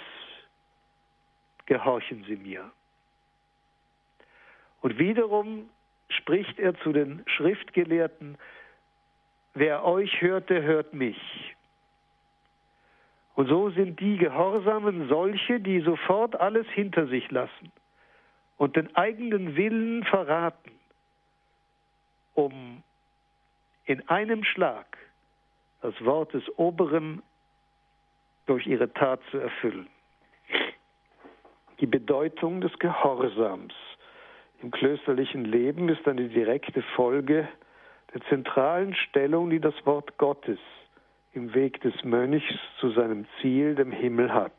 gehorchen sie mir. Und wiederum spricht er zu den Schriftgelehrten, wer euch hörte, hört mich. Und so sind die Gehorsamen solche, die sofort alles hinter sich lassen und den eigenen Willen verraten, um in einem Schlag das Wort des Oberen durch ihre Tat zu erfüllen. Die Bedeutung des Gehorsams im klösterlichen Leben ist eine direkte Folge der zentralen Stellung, die das Wort Gottes im Weg des Mönchs zu seinem Ziel, dem Himmel, hat.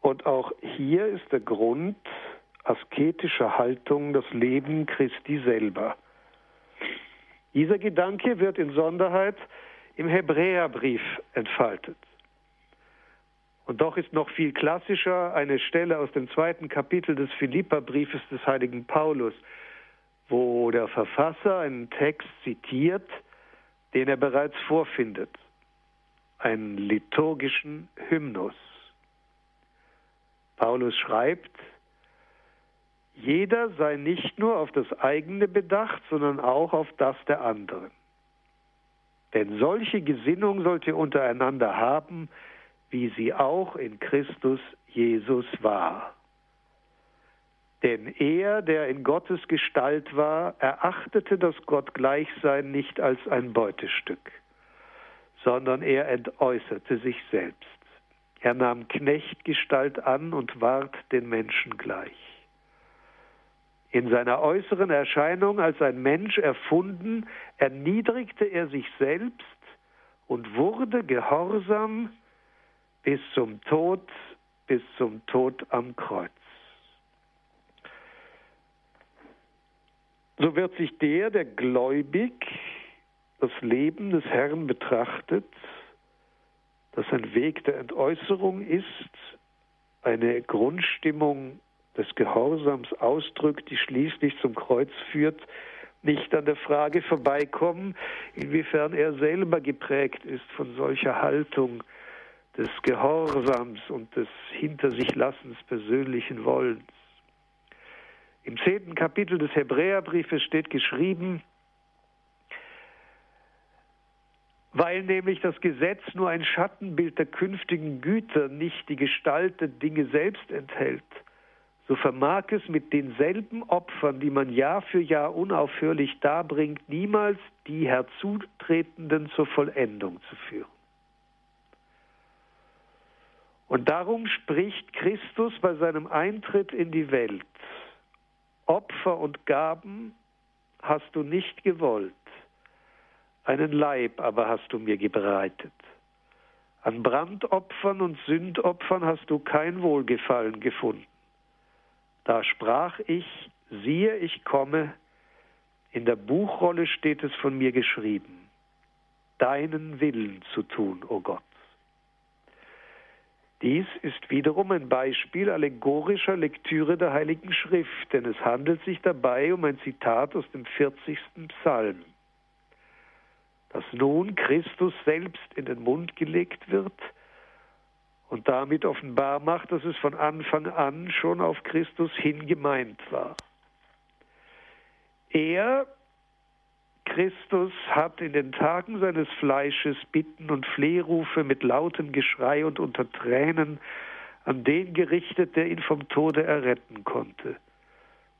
Und auch hier ist der Grund asketischer Haltung das Leben Christi selber. Dieser Gedanke wird in Sonderheit im Hebräerbrief entfaltet. Und doch ist noch viel klassischer eine Stelle aus dem zweiten Kapitel des Philipperbriefes des heiligen Paulus, wo der Verfasser einen Text zitiert, den er bereits vorfindet, einen liturgischen Hymnus. Paulus schreibt, jeder sei nicht nur auf das eigene bedacht, sondern auch auf das der anderen. Denn solche Gesinnung sollt ihr untereinander haben, wie sie auch in Christus Jesus war. Denn er, der in Gottes Gestalt war, erachtete das Gottgleichsein nicht als ein Beutestück, sondern er entäußerte sich selbst. Er nahm Knechtgestalt an und ward den Menschen gleich. In seiner äußeren Erscheinung als ein Mensch erfunden, erniedrigte er sich selbst und wurde gehorsam bis zum Tod, bis zum Tod am Kreuz. So wird sich der, der gläubig das Leben des Herrn betrachtet, das ein Weg der Entäußerung ist, eine Grundstimmung des Gehorsams ausdrückt, die schließlich zum Kreuz führt, nicht an der Frage vorbeikommen, inwiefern er selber geprägt ist von solcher Haltung des Gehorsams und des Hinter sich Lassens persönlichen Wollens. Im zehnten Kapitel des Hebräerbriefes steht geschrieben, weil nämlich das Gesetz nur ein Schattenbild der künftigen Güter, nicht die Gestalt der Dinge selbst enthält, so vermag es mit denselben Opfern, die man Jahr für Jahr unaufhörlich darbringt, niemals die Herzutretenden zur Vollendung zu führen. Und darum spricht Christus bei seinem Eintritt in die Welt, Opfer und Gaben hast du nicht gewollt, einen Leib aber hast du mir gebreitet. An Brandopfern und Sündopfern hast du kein Wohlgefallen gefunden. Da sprach ich, siehe, ich komme, in der Buchrolle steht es von mir geschrieben, deinen Willen zu tun, o oh Gott. Dies ist wiederum ein Beispiel allegorischer Lektüre der Heiligen Schrift, denn es handelt sich dabei um ein Zitat aus dem 40. Psalm, das nun Christus selbst in den Mund gelegt wird und damit offenbar macht, dass es von Anfang an schon auf Christus hin gemeint war. Er Christus hat in den Tagen seines Fleisches Bitten und Flehrufe mit lautem Geschrei und unter Tränen an den gerichtet, der ihn vom Tode erretten konnte.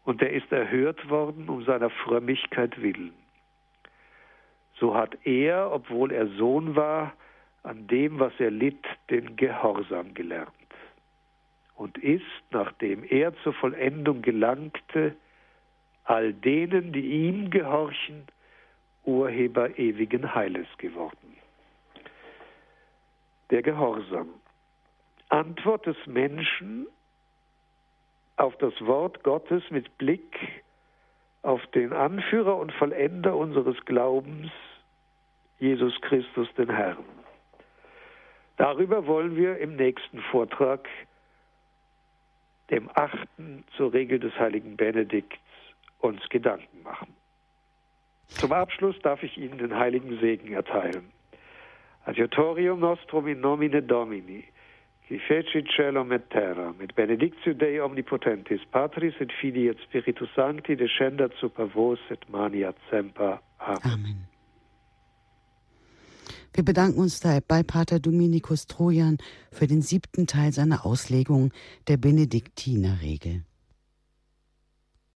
Und er ist erhört worden um seiner Frömmigkeit willen. So hat er, obwohl er Sohn war, an dem, was er litt, den Gehorsam gelernt und ist, nachdem er zur Vollendung gelangte, all denen, die ihm gehorchen, Urheber ewigen Heiles geworden. Der Gehorsam. Antwort des Menschen auf das Wort Gottes mit Blick auf den Anführer und Vollender unseres Glaubens, Jesus Christus, den Herrn. Darüber wollen wir im nächsten Vortrag, dem achten zur Regel des heiligen Benedikts, uns Gedanken machen. Zum Abschluss darf ich Ihnen den heiligen Segen erteilen. Adiutorium nostrum in nomine Domini, qui fecit celum et terra, mit benedictio Dei omnipotentis, Patris et Filii et Spiritus Sancti, descendat super vos et mania semper. Amen. Amen. Wir bedanken uns bei Pater Dominikus Trojan für den siebten Teil seiner Auslegung der Benediktinerregel.